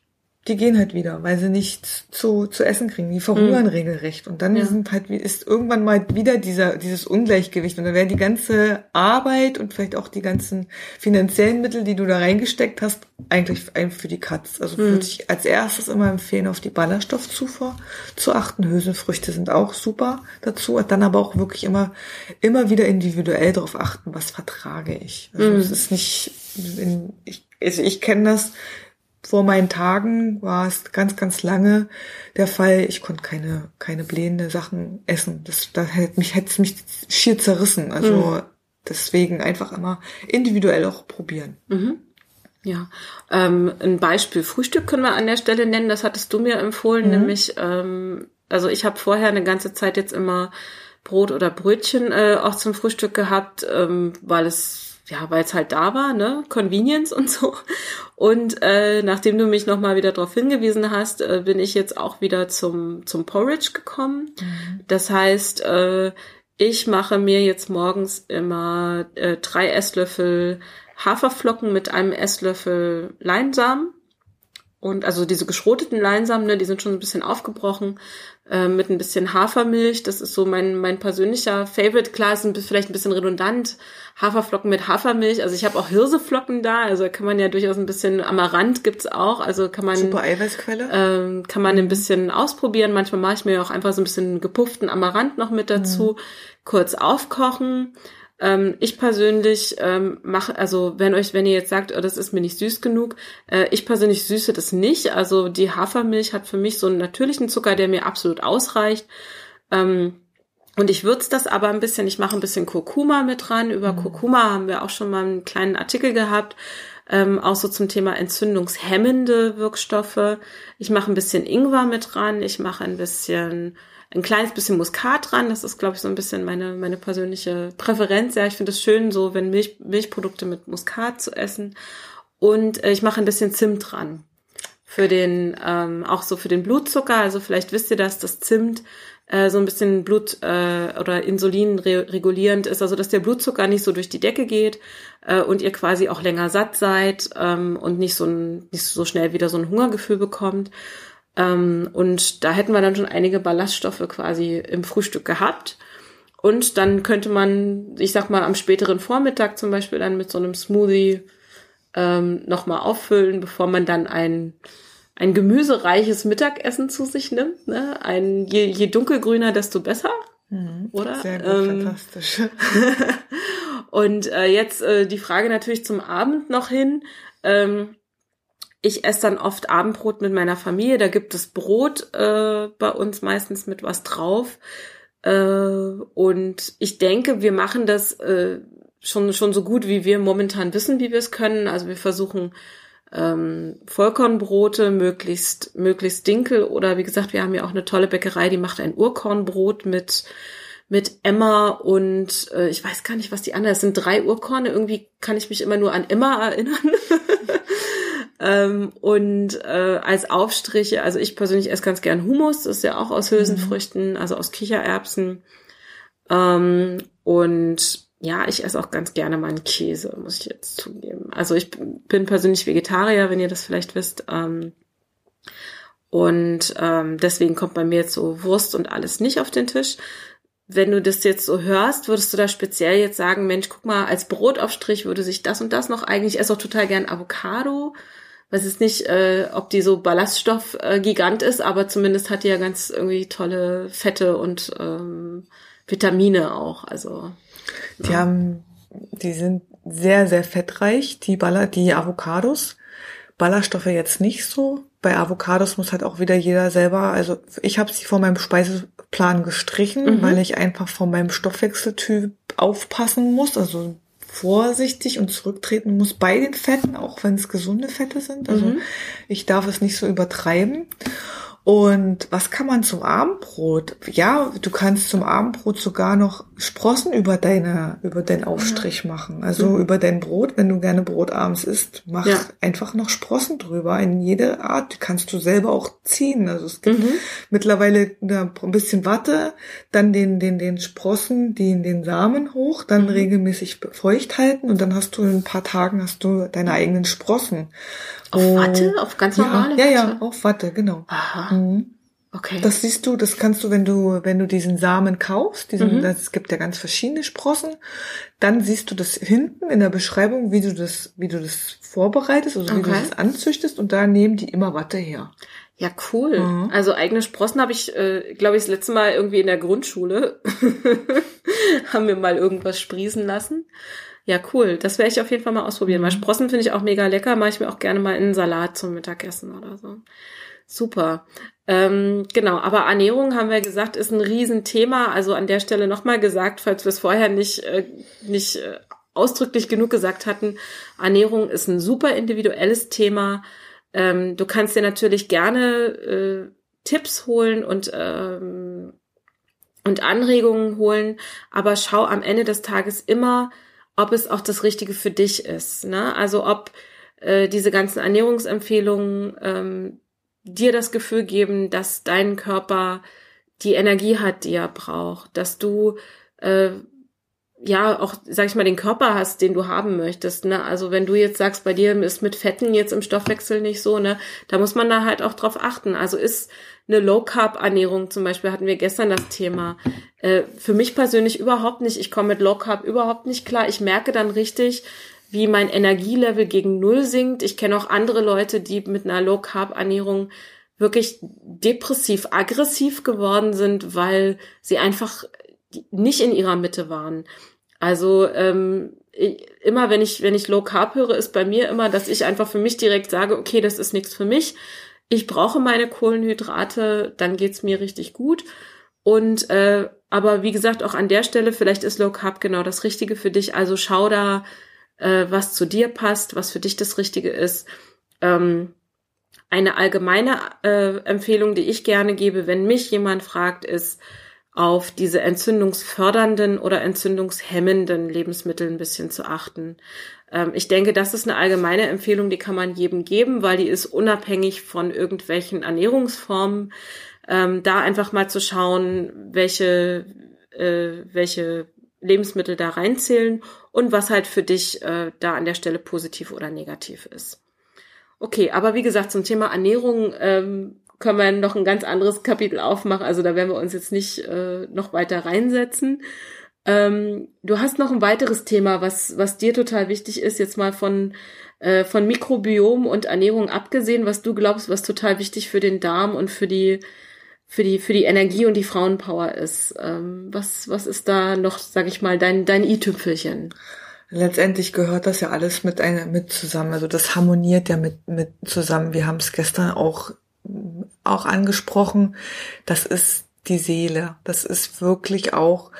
die gehen halt wieder, weil sie nichts zu, zu essen kriegen. Die verhungern mhm. regelrecht. Und dann ja. sind halt, ist irgendwann mal wieder dieser, dieses Ungleichgewicht. Und dann wäre die ganze Arbeit und vielleicht auch die ganzen finanziellen Mittel, die du da reingesteckt hast, eigentlich für die Katz. Also mhm. würde ich als erstes immer empfehlen, auf die Ballaststoffzufuhr zu achten. Hülsenfrüchte sind auch super dazu. Und dann aber auch wirklich immer, immer wieder individuell darauf achten, was vertrage ich. Also mhm. es ist nicht, in, ich, also ich kenne das, vor meinen Tagen war es ganz, ganz lange der Fall. Ich konnte keine, keine blähende Sachen essen. Das, da hätte mich, hätte es mich schier zerrissen. Also mhm. deswegen einfach immer individuell auch probieren. Mhm. Ja, ähm, ein Beispiel Frühstück können wir an der Stelle nennen. Das hattest du mir empfohlen, mhm. nämlich, ähm, also ich habe vorher eine ganze Zeit jetzt immer Brot oder Brötchen äh, auch zum Frühstück gehabt, ähm, weil es ja, weil es halt da war, ne, Convenience und so. Und äh, nachdem du mich nochmal wieder darauf hingewiesen hast, äh, bin ich jetzt auch wieder zum zum Porridge gekommen. Mhm. Das heißt, äh, ich mache mir jetzt morgens immer äh, drei Esslöffel Haferflocken mit einem Esslöffel Leinsamen und also diese geschroteten Leinsamen, ne, die sind schon ein bisschen aufgebrochen, äh, mit ein bisschen Hafermilch. Das ist so mein, mein persönlicher Favorite. Klar, ist ein, vielleicht ein bisschen redundant. Haferflocken mit Hafermilch. Also ich habe auch Hirseflocken da. Also kann man ja durchaus ein bisschen Amaranth gibt's auch. Also kann man super Eiweißquelle. Ähm, kann man ein bisschen ausprobieren. Manchmal mache ich mir auch einfach so ein bisschen gepufften Amaranth noch mit dazu. Mhm. Kurz aufkochen ähm, ich persönlich ähm, mache, also wenn euch, wenn ihr jetzt sagt, oh, das ist mir nicht süß genug, äh, ich persönlich süße das nicht. Also die Hafermilch hat für mich so einen natürlichen Zucker, der mir absolut ausreicht. Ähm, und ich würze das aber ein bisschen, ich mache ein bisschen Kurkuma mit dran. Über mhm. Kurkuma haben wir auch schon mal einen kleinen Artikel gehabt. Ähm, auch so zum Thema entzündungshemmende Wirkstoffe. Ich mache ein bisschen Ingwer mit dran. Ich mache ein bisschen ein kleines bisschen Muskat dran. Das ist, glaube ich, so ein bisschen meine, meine persönliche Präferenz. Ja, ich finde es schön, so wenn Milch, Milchprodukte mit Muskat zu essen. Und äh, ich mache ein bisschen Zimt dran. Für den, ähm, auch so für den Blutzucker. Also vielleicht wisst ihr das, dass Zimt äh, so ein bisschen Blut äh, oder Insulin re regulierend ist, also dass der Blutzucker nicht so durch die Decke geht äh, und ihr quasi auch länger satt seid ähm, und nicht so ein, nicht so schnell wieder so ein Hungergefühl bekommt. Ähm, und da hätten wir dann schon einige Ballaststoffe quasi im Frühstück gehabt. Und dann könnte man, ich sag mal, am späteren Vormittag zum Beispiel dann mit so einem Smoothie ähm, nochmal auffüllen, bevor man dann ein, ein gemüsereiches Mittagessen zu sich nimmt. Ne? Ein, je, je dunkelgrüner, desto besser. Mhm, oder? Sehr gut, ähm, fantastisch. und äh, jetzt äh, die Frage natürlich zum Abend noch hin. Ähm, ich esse dann oft Abendbrot mit meiner Familie. Da gibt es Brot äh, bei uns meistens mit was drauf. Äh, und ich denke, wir machen das äh, schon, schon so gut, wie wir momentan wissen, wie wir es können. Also wir versuchen ähm, Vollkornbrote, möglichst, möglichst Dinkel oder wie gesagt, wir haben ja auch eine tolle Bäckerei, die macht ein Urkornbrot mit mit Emma und äh, ich weiß gar nicht, was die anderen. Es sind drei Urkorne. Irgendwie kann ich mich immer nur an Emma erinnern. Ähm, und äh, als Aufstriche, also ich persönlich esse ganz gern Hummus, das ist ja auch aus Hülsenfrüchten, mhm. also aus Kichererbsen. Ähm, und ja, ich esse auch ganz gerne meinen Käse, muss ich jetzt zugeben. Also ich bin persönlich Vegetarier, wenn ihr das vielleicht wisst. Ähm, und ähm, deswegen kommt bei mir jetzt so Wurst und alles nicht auf den Tisch. Wenn du das jetzt so hörst, würdest du da speziell jetzt sagen, Mensch, guck mal, als Brotaufstrich würde sich das und das noch eigentlich, ich esse auch total gern Avocado weiß jetzt nicht, äh, ob die so Ballaststoff-Gigant äh, ist, aber zumindest hat die ja ganz irgendwie tolle Fette und ähm, Vitamine auch. Also die ja. haben, die sind sehr sehr fettreich. Die Baller, die Avocados, Ballaststoffe jetzt nicht so. Bei Avocados muss halt auch wieder jeder selber. Also ich habe sie von meinem Speiseplan gestrichen, mhm. weil ich einfach von meinem Stoffwechseltyp aufpassen muss. Also vorsichtig und zurücktreten muss bei den Fetten, auch wenn es gesunde Fette sind. Also mhm. ich darf es nicht so übertreiben. Und was kann man zum Abendbrot? Ja, du kannst zum Abendbrot sogar noch Sprossen über deine, über deinen Aufstrich ja. machen. Also mhm. über dein Brot, wenn du gerne Brot abends isst, mach ja. einfach noch Sprossen drüber. In jede Art kannst du selber auch ziehen. Also es gibt mhm. mittlerweile ein bisschen Watte, dann den, den, den Sprossen, den, den Samen hoch, dann mhm. regelmäßig feucht halten und dann hast du in ein paar Tagen hast du deine eigenen Sprossen. Auf oh, Watte? Auf ganz normale ja, Watte? Ja, ja, auf Watte, genau. Aha. Mhm. Okay. Das siehst du, das kannst du, wenn du, wenn du diesen Samen kaufst, diesen, mhm. es gibt ja ganz verschiedene Sprossen, dann siehst du das hinten in der Beschreibung, wie du das, wie du das vorbereitest, also wie okay. du das anzüchtest und da nehmen die immer Watte her. Ja, cool. Mhm. Also eigene Sprossen habe ich, äh, glaube ich, das letzte Mal irgendwie in der Grundschule haben wir mal irgendwas sprießen lassen. Ja, cool. Das werde ich auf jeden Fall mal ausprobieren. Mhm. Weil Sprossen finde ich auch mega lecker. Mache ich mir auch gerne mal in einen Salat zum Mittagessen oder so. Super. Ähm, genau, aber Ernährung haben wir gesagt, ist ein Riesenthema. Also an der Stelle nochmal gesagt, falls wir es vorher nicht, äh, nicht äh, ausdrücklich genug gesagt hatten, Ernährung ist ein super individuelles Thema. Ähm, du kannst dir natürlich gerne äh, Tipps holen und ähm, und Anregungen holen, aber schau am Ende des Tages immer, ob es auch das Richtige für dich ist. Ne? Also ob äh, diese ganzen Ernährungsempfehlungen ähm, dir das Gefühl geben, dass dein Körper die Energie hat, die er braucht, dass du äh, ja auch, sag ich mal, den Körper hast, den du haben möchtest. Ne? Also wenn du jetzt sagst, bei dir ist mit Fetten jetzt im Stoffwechsel nicht so, ne, da muss man da halt auch drauf achten. Also ist eine Low-Carb-Ernährung zum Beispiel, hatten wir gestern das Thema. Äh, für mich persönlich überhaupt nicht. Ich komme mit Low-Carb überhaupt nicht klar. Ich merke dann richtig, wie mein Energielevel gegen Null sinkt. Ich kenne auch andere Leute, die mit einer Low-Carb-Ernährung wirklich depressiv, aggressiv geworden sind, weil sie einfach nicht in ihrer Mitte waren. Also ähm, immer wenn ich wenn ich Low Carb höre, ist bei mir immer, dass ich einfach für mich direkt sage, okay, das ist nichts für mich ich brauche meine Kohlenhydrate, dann geht's mir richtig gut. Und äh, aber wie gesagt, auch an der Stelle, vielleicht ist Low Carb genau das Richtige für dich. Also schau da, äh, was zu dir passt, was für dich das Richtige ist. Ähm, eine allgemeine äh, Empfehlung, die ich gerne gebe, wenn mich jemand fragt, ist, auf diese entzündungsfördernden oder entzündungshemmenden Lebensmittel ein bisschen zu achten. Ähm, ich denke, das ist eine allgemeine Empfehlung, die kann man jedem geben, weil die ist unabhängig von irgendwelchen Ernährungsformen. Ähm, da einfach mal zu schauen, welche, äh, welche Lebensmittel da reinzählen und was halt für dich äh, da an der Stelle positiv oder negativ ist. Okay, aber wie gesagt, zum Thema Ernährung ähm, können wir noch ein ganz anderes Kapitel aufmachen. Also da werden wir uns jetzt nicht äh, noch weiter reinsetzen. Ähm, du hast noch ein weiteres Thema, was, was dir total wichtig ist, jetzt mal von, äh, von Mikrobiom und Ernährung abgesehen, was du glaubst, was total wichtig für den Darm und für die, für die, für die Energie und die Frauenpower ist. Ähm, was, was ist da noch, sag ich mal, dein, dein i-Tüpfelchen? Letztendlich gehört das ja alles mit einer, mit zusammen. Also das harmoniert ja mit, mit zusammen. Wir haben es gestern auch, auch angesprochen. Das ist die Seele. Das ist wirklich auch,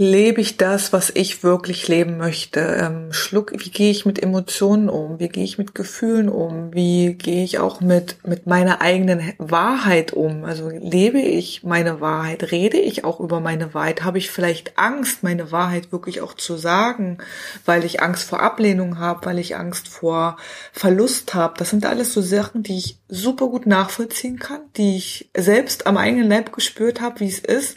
lebe ich das, was ich wirklich leben möchte? Ähm, schluck, wie gehe ich mit Emotionen um? Wie gehe ich mit Gefühlen um? Wie gehe ich auch mit, mit meiner eigenen Wahrheit um? Also lebe ich meine Wahrheit? Rede ich auch über meine Wahrheit? Habe ich vielleicht Angst, meine Wahrheit wirklich auch zu sagen, weil ich Angst vor Ablehnung habe, weil ich Angst vor Verlust habe? Das sind alles so Sachen, die ich super gut nachvollziehen kann, die ich selbst am eigenen Leib gespürt habe, wie es ist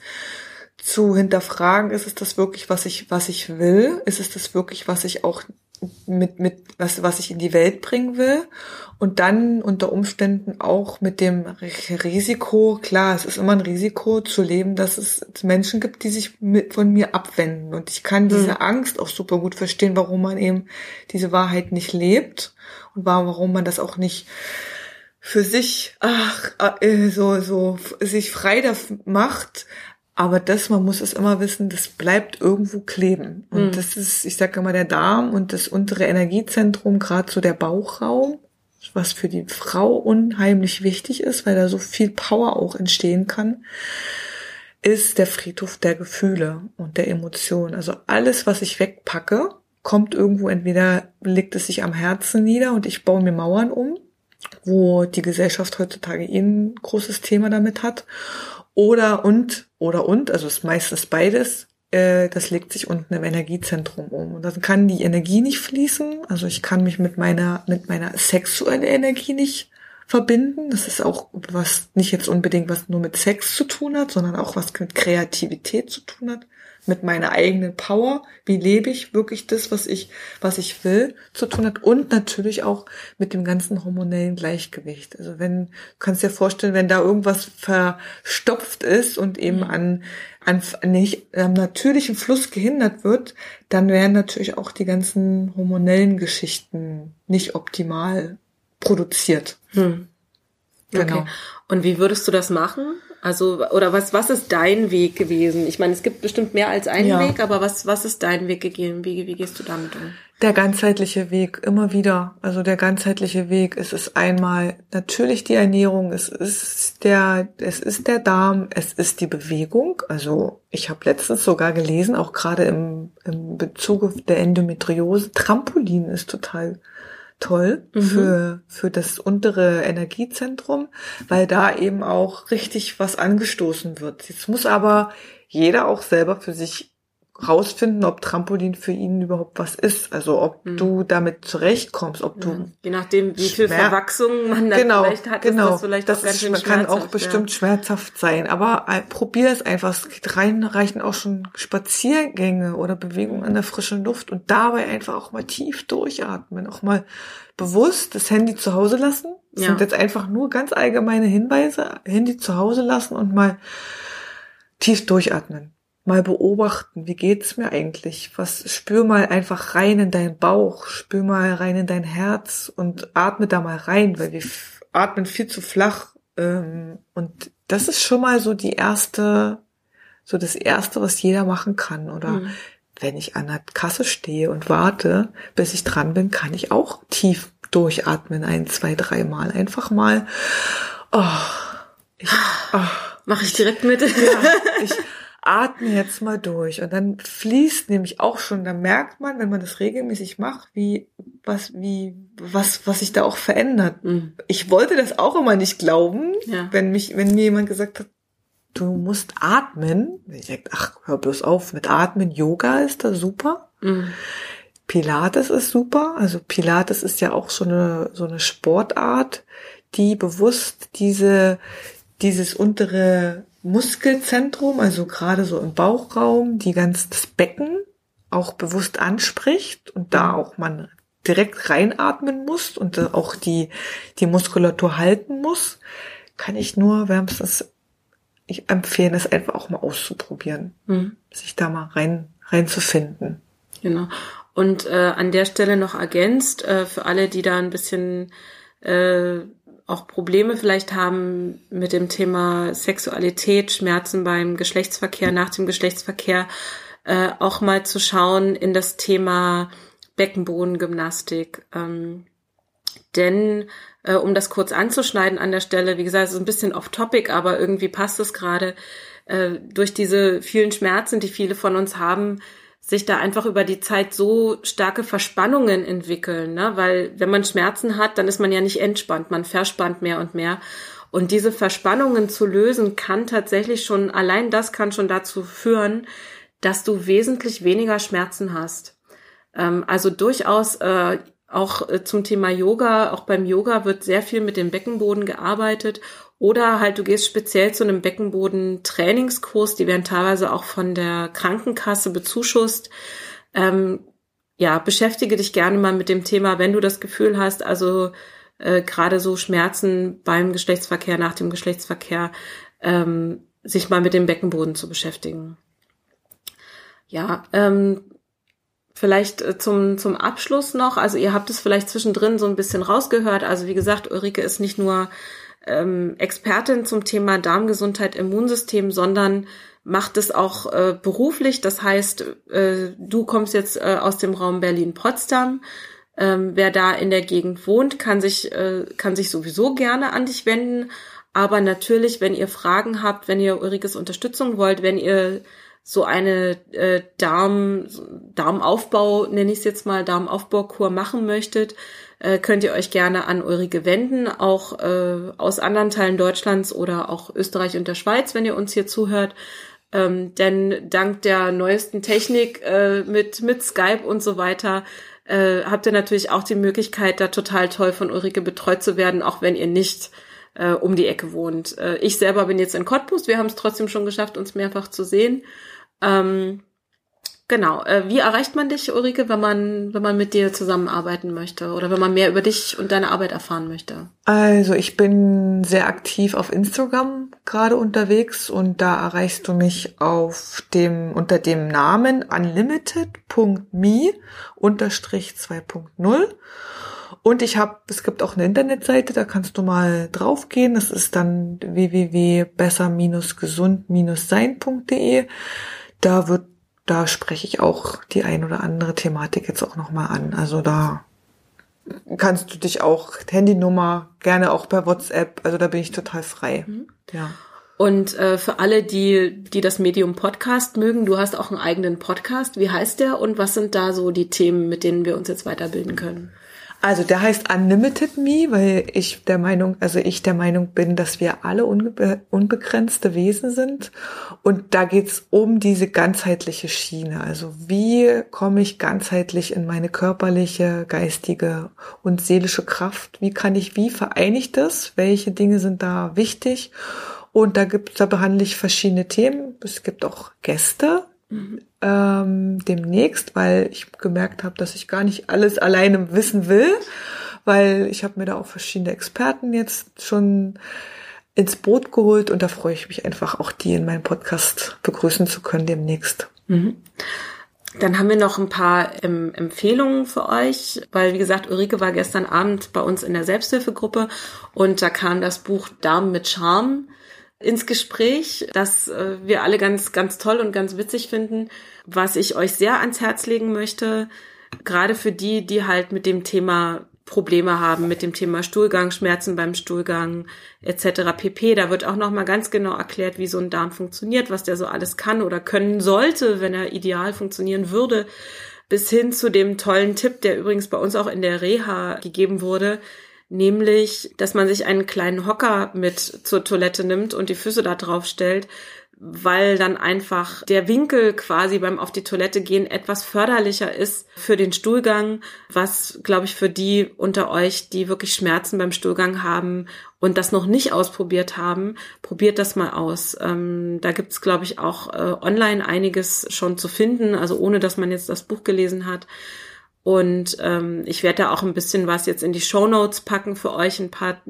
zu hinterfragen, ist es das wirklich, was ich, was ich will? Ist es das wirklich, was ich auch mit, mit, was, was ich in die Welt bringen will? Und dann unter Umständen auch mit dem Risiko, klar, es ist immer ein Risiko zu leben, dass es Menschen gibt, die sich mit, von mir abwenden. Und ich kann diese mhm. Angst auch super gut verstehen, warum man eben diese Wahrheit nicht lebt und warum man das auch nicht für sich, ach, äh, so, so, sich frei macht, aber das, man muss es immer wissen, das bleibt irgendwo kleben. Und mhm. das ist, ich sage immer, der Darm und das untere Energiezentrum, gerade so der Bauchraum, was für die Frau unheimlich wichtig ist, weil da so viel Power auch entstehen kann, ist der Friedhof der Gefühle und der Emotionen. Also alles, was ich wegpacke, kommt irgendwo, entweder legt es sich am Herzen nieder und ich baue mir Mauern um, wo die Gesellschaft heutzutage eh ein großes Thema damit hat. Oder und, oder und, also ist meistens beides, äh, das legt sich unten im Energiezentrum um. Und dann kann die Energie nicht fließen. Also ich kann mich mit meiner, mit meiner sexuellen Energie nicht verbinden. Das ist auch was nicht jetzt unbedingt was nur mit Sex zu tun hat, sondern auch was mit Kreativität zu tun hat, mit meiner eigenen Power. Wie lebe ich wirklich das, was ich, was ich will, zu tun hat und natürlich auch mit dem ganzen hormonellen Gleichgewicht. Also wenn, du kannst dir vorstellen, wenn da irgendwas verstopft ist und eben mhm. an, an nicht am natürlichen Fluss gehindert wird, dann werden natürlich auch die ganzen hormonellen Geschichten nicht optimal produziert. Hm. Genau. Okay. Und wie würdest du das machen? Also, oder was, was ist dein Weg gewesen? Ich meine, es gibt bestimmt mehr als einen ja. Weg, aber was, was ist dein Weg gegeben? Wie, wie gehst du damit um? Der ganzheitliche Weg, immer wieder. Also der ganzheitliche Weg, es ist einmal natürlich die Ernährung, es ist der, es ist der Darm, es ist die Bewegung. Also ich habe letztens sogar gelesen, auch gerade im, im Bezug der Endometriose, Trampolin ist total toll mhm. für, für das untere Energiezentrum, weil da eben auch richtig was angestoßen wird. Jetzt muss aber jeder auch selber für sich rausfinden, ob Trampolin für ihn überhaupt was ist. Also ob mhm. du damit zurechtkommst, ob du. Je nachdem, wie viel Verwachsung man da genau, vielleicht hat, genau. ist das vielleicht das auch ganz schön kann auch bestimmt ja. schmerzhaft sein. Aber äh, probier es einfach. Es geht rein, reichen auch schon Spaziergänge oder Bewegungen an der frischen Luft und dabei einfach auch mal tief durchatmen, auch mal bewusst das Handy zu Hause lassen. Das ja. sind jetzt einfach nur ganz allgemeine Hinweise. Handy zu Hause lassen und mal tief durchatmen mal beobachten, wie geht's mir eigentlich? Was spür mal einfach rein in deinen Bauch, spür mal rein in dein Herz und atme da mal rein, weil wir atmen viel zu flach. Ähm, und das ist schon mal so die erste, so das erste, was jeder machen kann. Oder mhm. wenn ich an der Kasse stehe und warte, bis ich dran bin, kann ich auch tief durchatmen, ein, zwei, dreimal. Einfach mal. Oh, ich, oh. Mache ich direkt mit. Ja, ich, atme jetzt mal durch. Und dann fließt nämlich auch schon, da merkt man, wenn man das regelmäßig macht, wie, was, wie, was, was sich da auch verändert. Mhm. Ich wollte das auch immer nicht glauben, ja. wenn mich, wenn mir jemand gesagt hat, du musst atmen. Ich sag, ach, hör bloß auf mit Atmen. Yoga ist da super. Mhm. Pilates ist super. Also Pilates ist ja auch so eine, so eine Sportart, die bewusst diese, dieses untere Muskelzentrum, also gerade so im Bauchraum, die ganz das Becken auch bewusst anspricht und da mhm. auch man direkt reinatmen muss und auch die, die Muskulatur halten muss, kann ich nur wärmstens ich empfehlen, es einfach auch mal auszuprobieren, mhm. sich da mal rein reinzufinden. Genau. Und äh, an der Stelle noch ergänzt, äh, für alle, die da ein bisschen äh, auch Probleme vielleicht haben mit dem Thema Sexualität, Schmerzen beim Geschlechtsverkehr, nach dem Geschlechtsverkehr, äh, auch mal zu schauen in das Thema Beckenbodengymnastik. Ähm, denn, äh, um das kurz anzuschneiden an der Stelle, wie gesagt, es ist ein bisschen off-topic, aber irgendwie passt es gerade, äh, durch diese vielen Schmerzen, die viele von uns haben, sich da einfach über die Zeit so starke Verspannungen entwickeln, ne? weil wenn man Schmerzen hat, dann ist man ja nicht entspannt, man verspannt mehr und mehr. Und diese Verspannungen zu lösen, kann tatsächlich schon, allein das kann schon dazu führen, dass du wesentlich weniger Schmerzen hast. Ähm, also durchaus äh, auch äh, zum Thema Yoga, auch beim Yoga wird sehr viel mit dem Beckenboden gearbeitet oder halt du gehst speziell zu einem Beckenboden-Trainingskurs, die werden teilweise auch von der Krankenkasse bezuschusst. Ähm, ja, beschäftige dich gerne mal mit dem Thema, wenn du das Gefühl hast, also äh, gerade so Schmerzen beim Geschlechtsverkehr, nach dem Geschlechtsverkehr, ähm, sich mal mit dem Beckenboden zu beschäftigen. Ja, ähm, Vielleicht äh, zum, zum Abschluss noch, also ihr habt es vielleicht zwischendrin so ein bisschen rausgehört. Also wie gesagt, Ulrike ist nicht nur ähm, Expertin zum Thema Darmgesundheit, Immunsystem, sondern macht es auch äh, beruflich. Das heißt, äh, du kommst jetzt äh, aus dem Raum Berlin-Potsdam. Ähm, wer da in der Gegend wohnt, kann sich, äh, kann sich sowieso gerne an dich wenden. Aber natürlich, wenn ihr Fragen habt, wenn ihr Ulrikes Unterstützung wollt, wenn ihr so eine äh, Darm, Darmaufbau, nenne ich es jetzt mal, Darmaufbaukur machen möchtet, äh, könnt ihr euch gerne an Ulrike wenden, auch äh, aus anderen Teilen Deutschlands oder auch Österreich und der Schweiz, wenn ihr uns hier zuhört. Ähm, denn dank der neuesten Technik äh, mit, mit Skype und so weiter äh, habt ihr natürlich auch die Möglichkeit, da total toll von Ulrike betreut zu werden, auch wenn ihr nicht äh, um die Ecke wohnt. Äh, ich selber bin jetzt in Cottbus, wir haben es trotzdem schon geschafft, uns mehrfach zu sehen. Ähm, genau. Äh, wie erreicht man dich, Ulrike, wenn man, wenn man mit dir zusammenarbeiten möchte oder wenn man mehr über dich und deine Arbeit erfahren möchte? Also ich bin sehr aktiv auf Instagram gerade unterwegs und da erreichst du mich auf dem unter dem Namen unlimited.me unterstrich 2.0 und ich habe, es gibt auch eine Internetseite, da kannst du mal draufgehen. Das ist dann www.besser-gesund-sein.de. Da wird, da spreche ich auch die ein oder andere Thematik jetzt auch nochmal an. Also da kannst du dich auch Handynummer gerne auch per WhatsApp. Also da bin ich total frei. Mhm. Ja. Und äh, für alle, die, die das Medium Podcast mögen, du hast auch einen eigenen Podcast. Wie heißt der und was sind da so die Themen, mit denen wir uns jetzt weiterbilden können? Also der heißt Unlimited Me, weil ich der Meinung, also ich der Meinung bin, dass wir alle unbe unbegrenzte Wesen sind. Und da geht's um diese ganzheitliche Schiene. Also wie komme ich ganzheitlich in meine körperliche, geistige und seelische Kraft? Wie kann ich, wie vereine ich das? Welche Dinge sind da wichtig? Und da gibt's, da behandle ich verschiedene Themen. Es gibt auch Gäste, ähm, demnächst, weil ich gemerkt habe, dass ich gar nicht alles alleine wissen will, weil ich habe mir da auch verschiedene Experten jetzt schon ins Boot geholt und da freue ich mich einfach auch, die in meinem Podcast begrüßen zu können demnächst. Mhm. Dann haben wir noch ein paar ähm, Empfehlungen für euch, weil wie gesagt, Ulrike war gestern Abend bei uns in der Selbsthilfegruppe und da kam das Buch Darm mit Charme ins Gespräch, das äh, wir alle ganz, ganz toll und ganz witzig finden, was ich euch sehr ans Herz legen möchte, gerade für die, die halt mit dem Thema Probleme haben, mit dem Thema Stuhlgang, Schmerzen beim Stuhlgang etc. pp. Da wird auch nochmal ganz genau erklärt, wie so ein Darm funktioniert, was der so alles kann oder können sollte, wenn er ideal funktionieren würde, bis hin zu dem tollen Tipp, der übrigens bei uns auch in der Reha gegeben wurde, nämlich, dass man sich einen kleinen Hocker mit zur Toilette nimmt und die Füße da drauf stellt, weil dann einfach der Winkel quasi beim auf die Toilette gehen etwas förderlicher ist für den Stuhlgang, was, glaube ich, für die unter euch, die wirklich Schmerzen beim Stuhlgang haben und das noch nicht ausprobiert haben, probiert das mal aus. Ähm, da gibt's, glaube ich, auch äh, online einiges schon zu finden, also ohne dass man jetzt das Buch gelesen hat. Und ähm, ich werde da auch ein bisschen was jetzt in die Show Notes packen für euch, ein paar,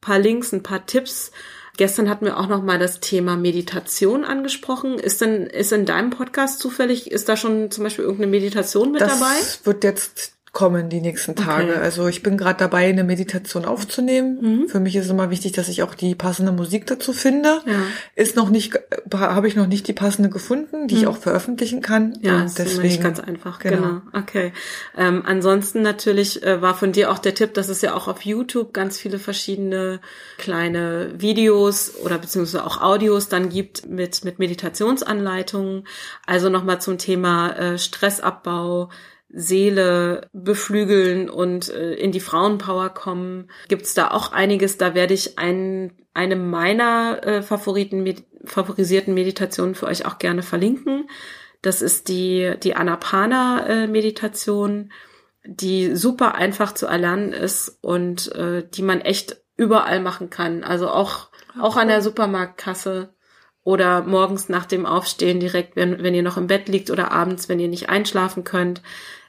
paar Links, ein paar Tipps. Gestern hatten wir auch noch mal das Thema Meditation angesprochen. Ist denn ist in deinem Podcast zufällig ist da schon zum Beispiel irgendeine Meditation mit das dabei? Das wird jetzt kommen die nächsten Tage. Okay. Also ich bin gerade dabei, eine Meditation aufzunehmen. Mhm. Für mich ist es immer wichtig, dass ich auch die passende Musik dazu finde. Ja. Ist noch nicht, habe ich noch nicht die passende gefunden, die mhm. ich auch veröffentlichen kann. Ja, Und deswegen, ist nicht ganz einfach. Genau. genau. Okay. Ähm, ansonsten natürlich äh, war von dir auch der Tipp, dass es ja auch auf YouTube ganz viele verschiedene kleine Videos oder beziehungsweise auch Audios dann gibt mit mit Meditationsanleitungen. Also nochmal zum Thema äh, Stressabbau Seele beflügeln und äh, in die Frauenpower kommen, gibt's da auch einiges. Da werde ich ein, eine meiner äh, Favoriten, med favorisierten Meditationen für euch auch gerne verlinken. Das ist die, die Anapana-Meditation, die super einfach zu erlernen ist und äh, die man echt überall machen kann. Also auch, auch an der Supermarktkasse oder morgens nach dem Aufstehen direkt, wenn, wenn ihr noch im Bett liegt oder abends, wenn ihr nicht einschlafen könnt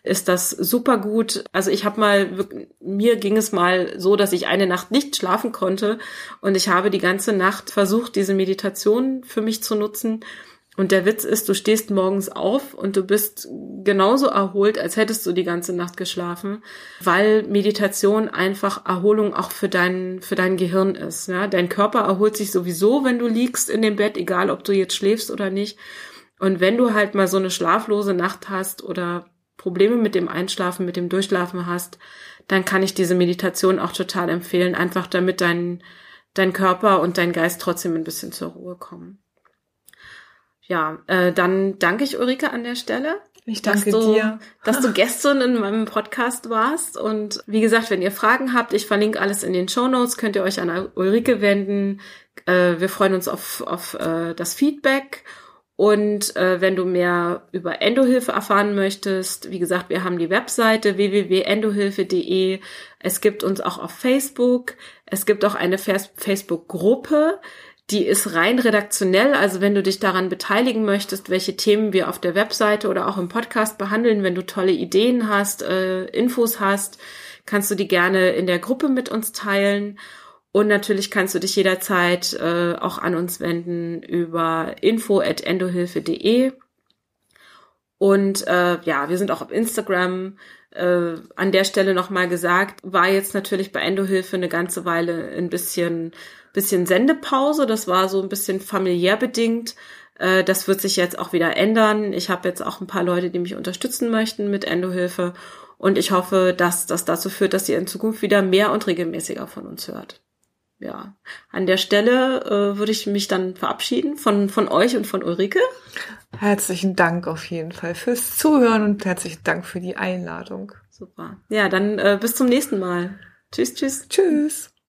ist das super gut. Also ich habe mal, mir ging es mal so, dass ich eine Nacht nicht schlafen konnte und ich habe die ganze Nacht versucht, diese Meditation für mich zu nutzen. Und der Witz ist, du stehst morgens auf und du bist genauso erholt, als hättest du die ganze Nacht geschlafen, weil Meditation einfach Erholung auch für dein, für dein Gehirn ist. Ja? Dein Körper erholt sich sowieso, wenn du liegst in dem Bett, egal ob du jetzt schläfst oder nicht. Und wenn du halt mal so eine schlaflose Nacht hast oder Probleme mit dem Einschlafen, mit dem Durchschlafen hast, dann kann ich diese Meditation auch total empfehlen, einfach damit dein, dein Körper und dein Geist trotzdem ein bisschen zur Ruhe kommen. ja, äh, dann danke ich Ulrike an der Stelle. Ich danke dass du, dir. Dass du Gästin in meinem Podcast warst. Und wie gesagt, wenn ihr Fragen habt, ich verlinke alles in den Show Notes, könnt ihr euch an Ulrike wenden. Äh, wir freuen uns auf, auf äh, das Feedback. Und äh, wenn du mehr über Endohilfe erfahren möchtest, wie gesagt, wir haben die Webseite www.endohilfe.de. Es gibt uns auch auf Facebook. Es gibt auch eine Facebook-Gruppe. Die ist rein redaktionell, also wenn du dich daran beteiligen möchtest, welche Themen wir auf der Webseite oder auch im Podcast behandeln, wenn du tolle Ideen hast, äh, Infos hast, kannst du die gerne in der Gruppe mit uns teilen. Und natürlich kannst du dich jederzeit äh, auch an uns wenden über info@endohilfe.de. Und äh, ja, wir sind auch auf Instagram. Äh, an der Stelle nochmal gesagt, war jetzt natürlich bei Endohilfe eine ganze Weile ein bisschen bisschen Sendepause. Das war so ein bisschen familiär bedingt. Äh, das wird sich jetzt auch wieder ändern. Ich habe jetzt auch ein paar Leute, die mich unterstützen möchten mit Endohilfe. Und ich hoffe, dass das dazu führt, dass ihr in Zukunft wieder mehr und regelmäßiger von uns hört. Ja, an der Stelle äh, würde ich mich dann verabschieden von, von euch und von Ulrike. Herzlichen Dank auf jeden Fall fürs Zuhören und herzlichen Dank für die Einladung. Super. Ja, dann äh, bis zum nächsten Mal. Tschüss, tschüss. Tschüss.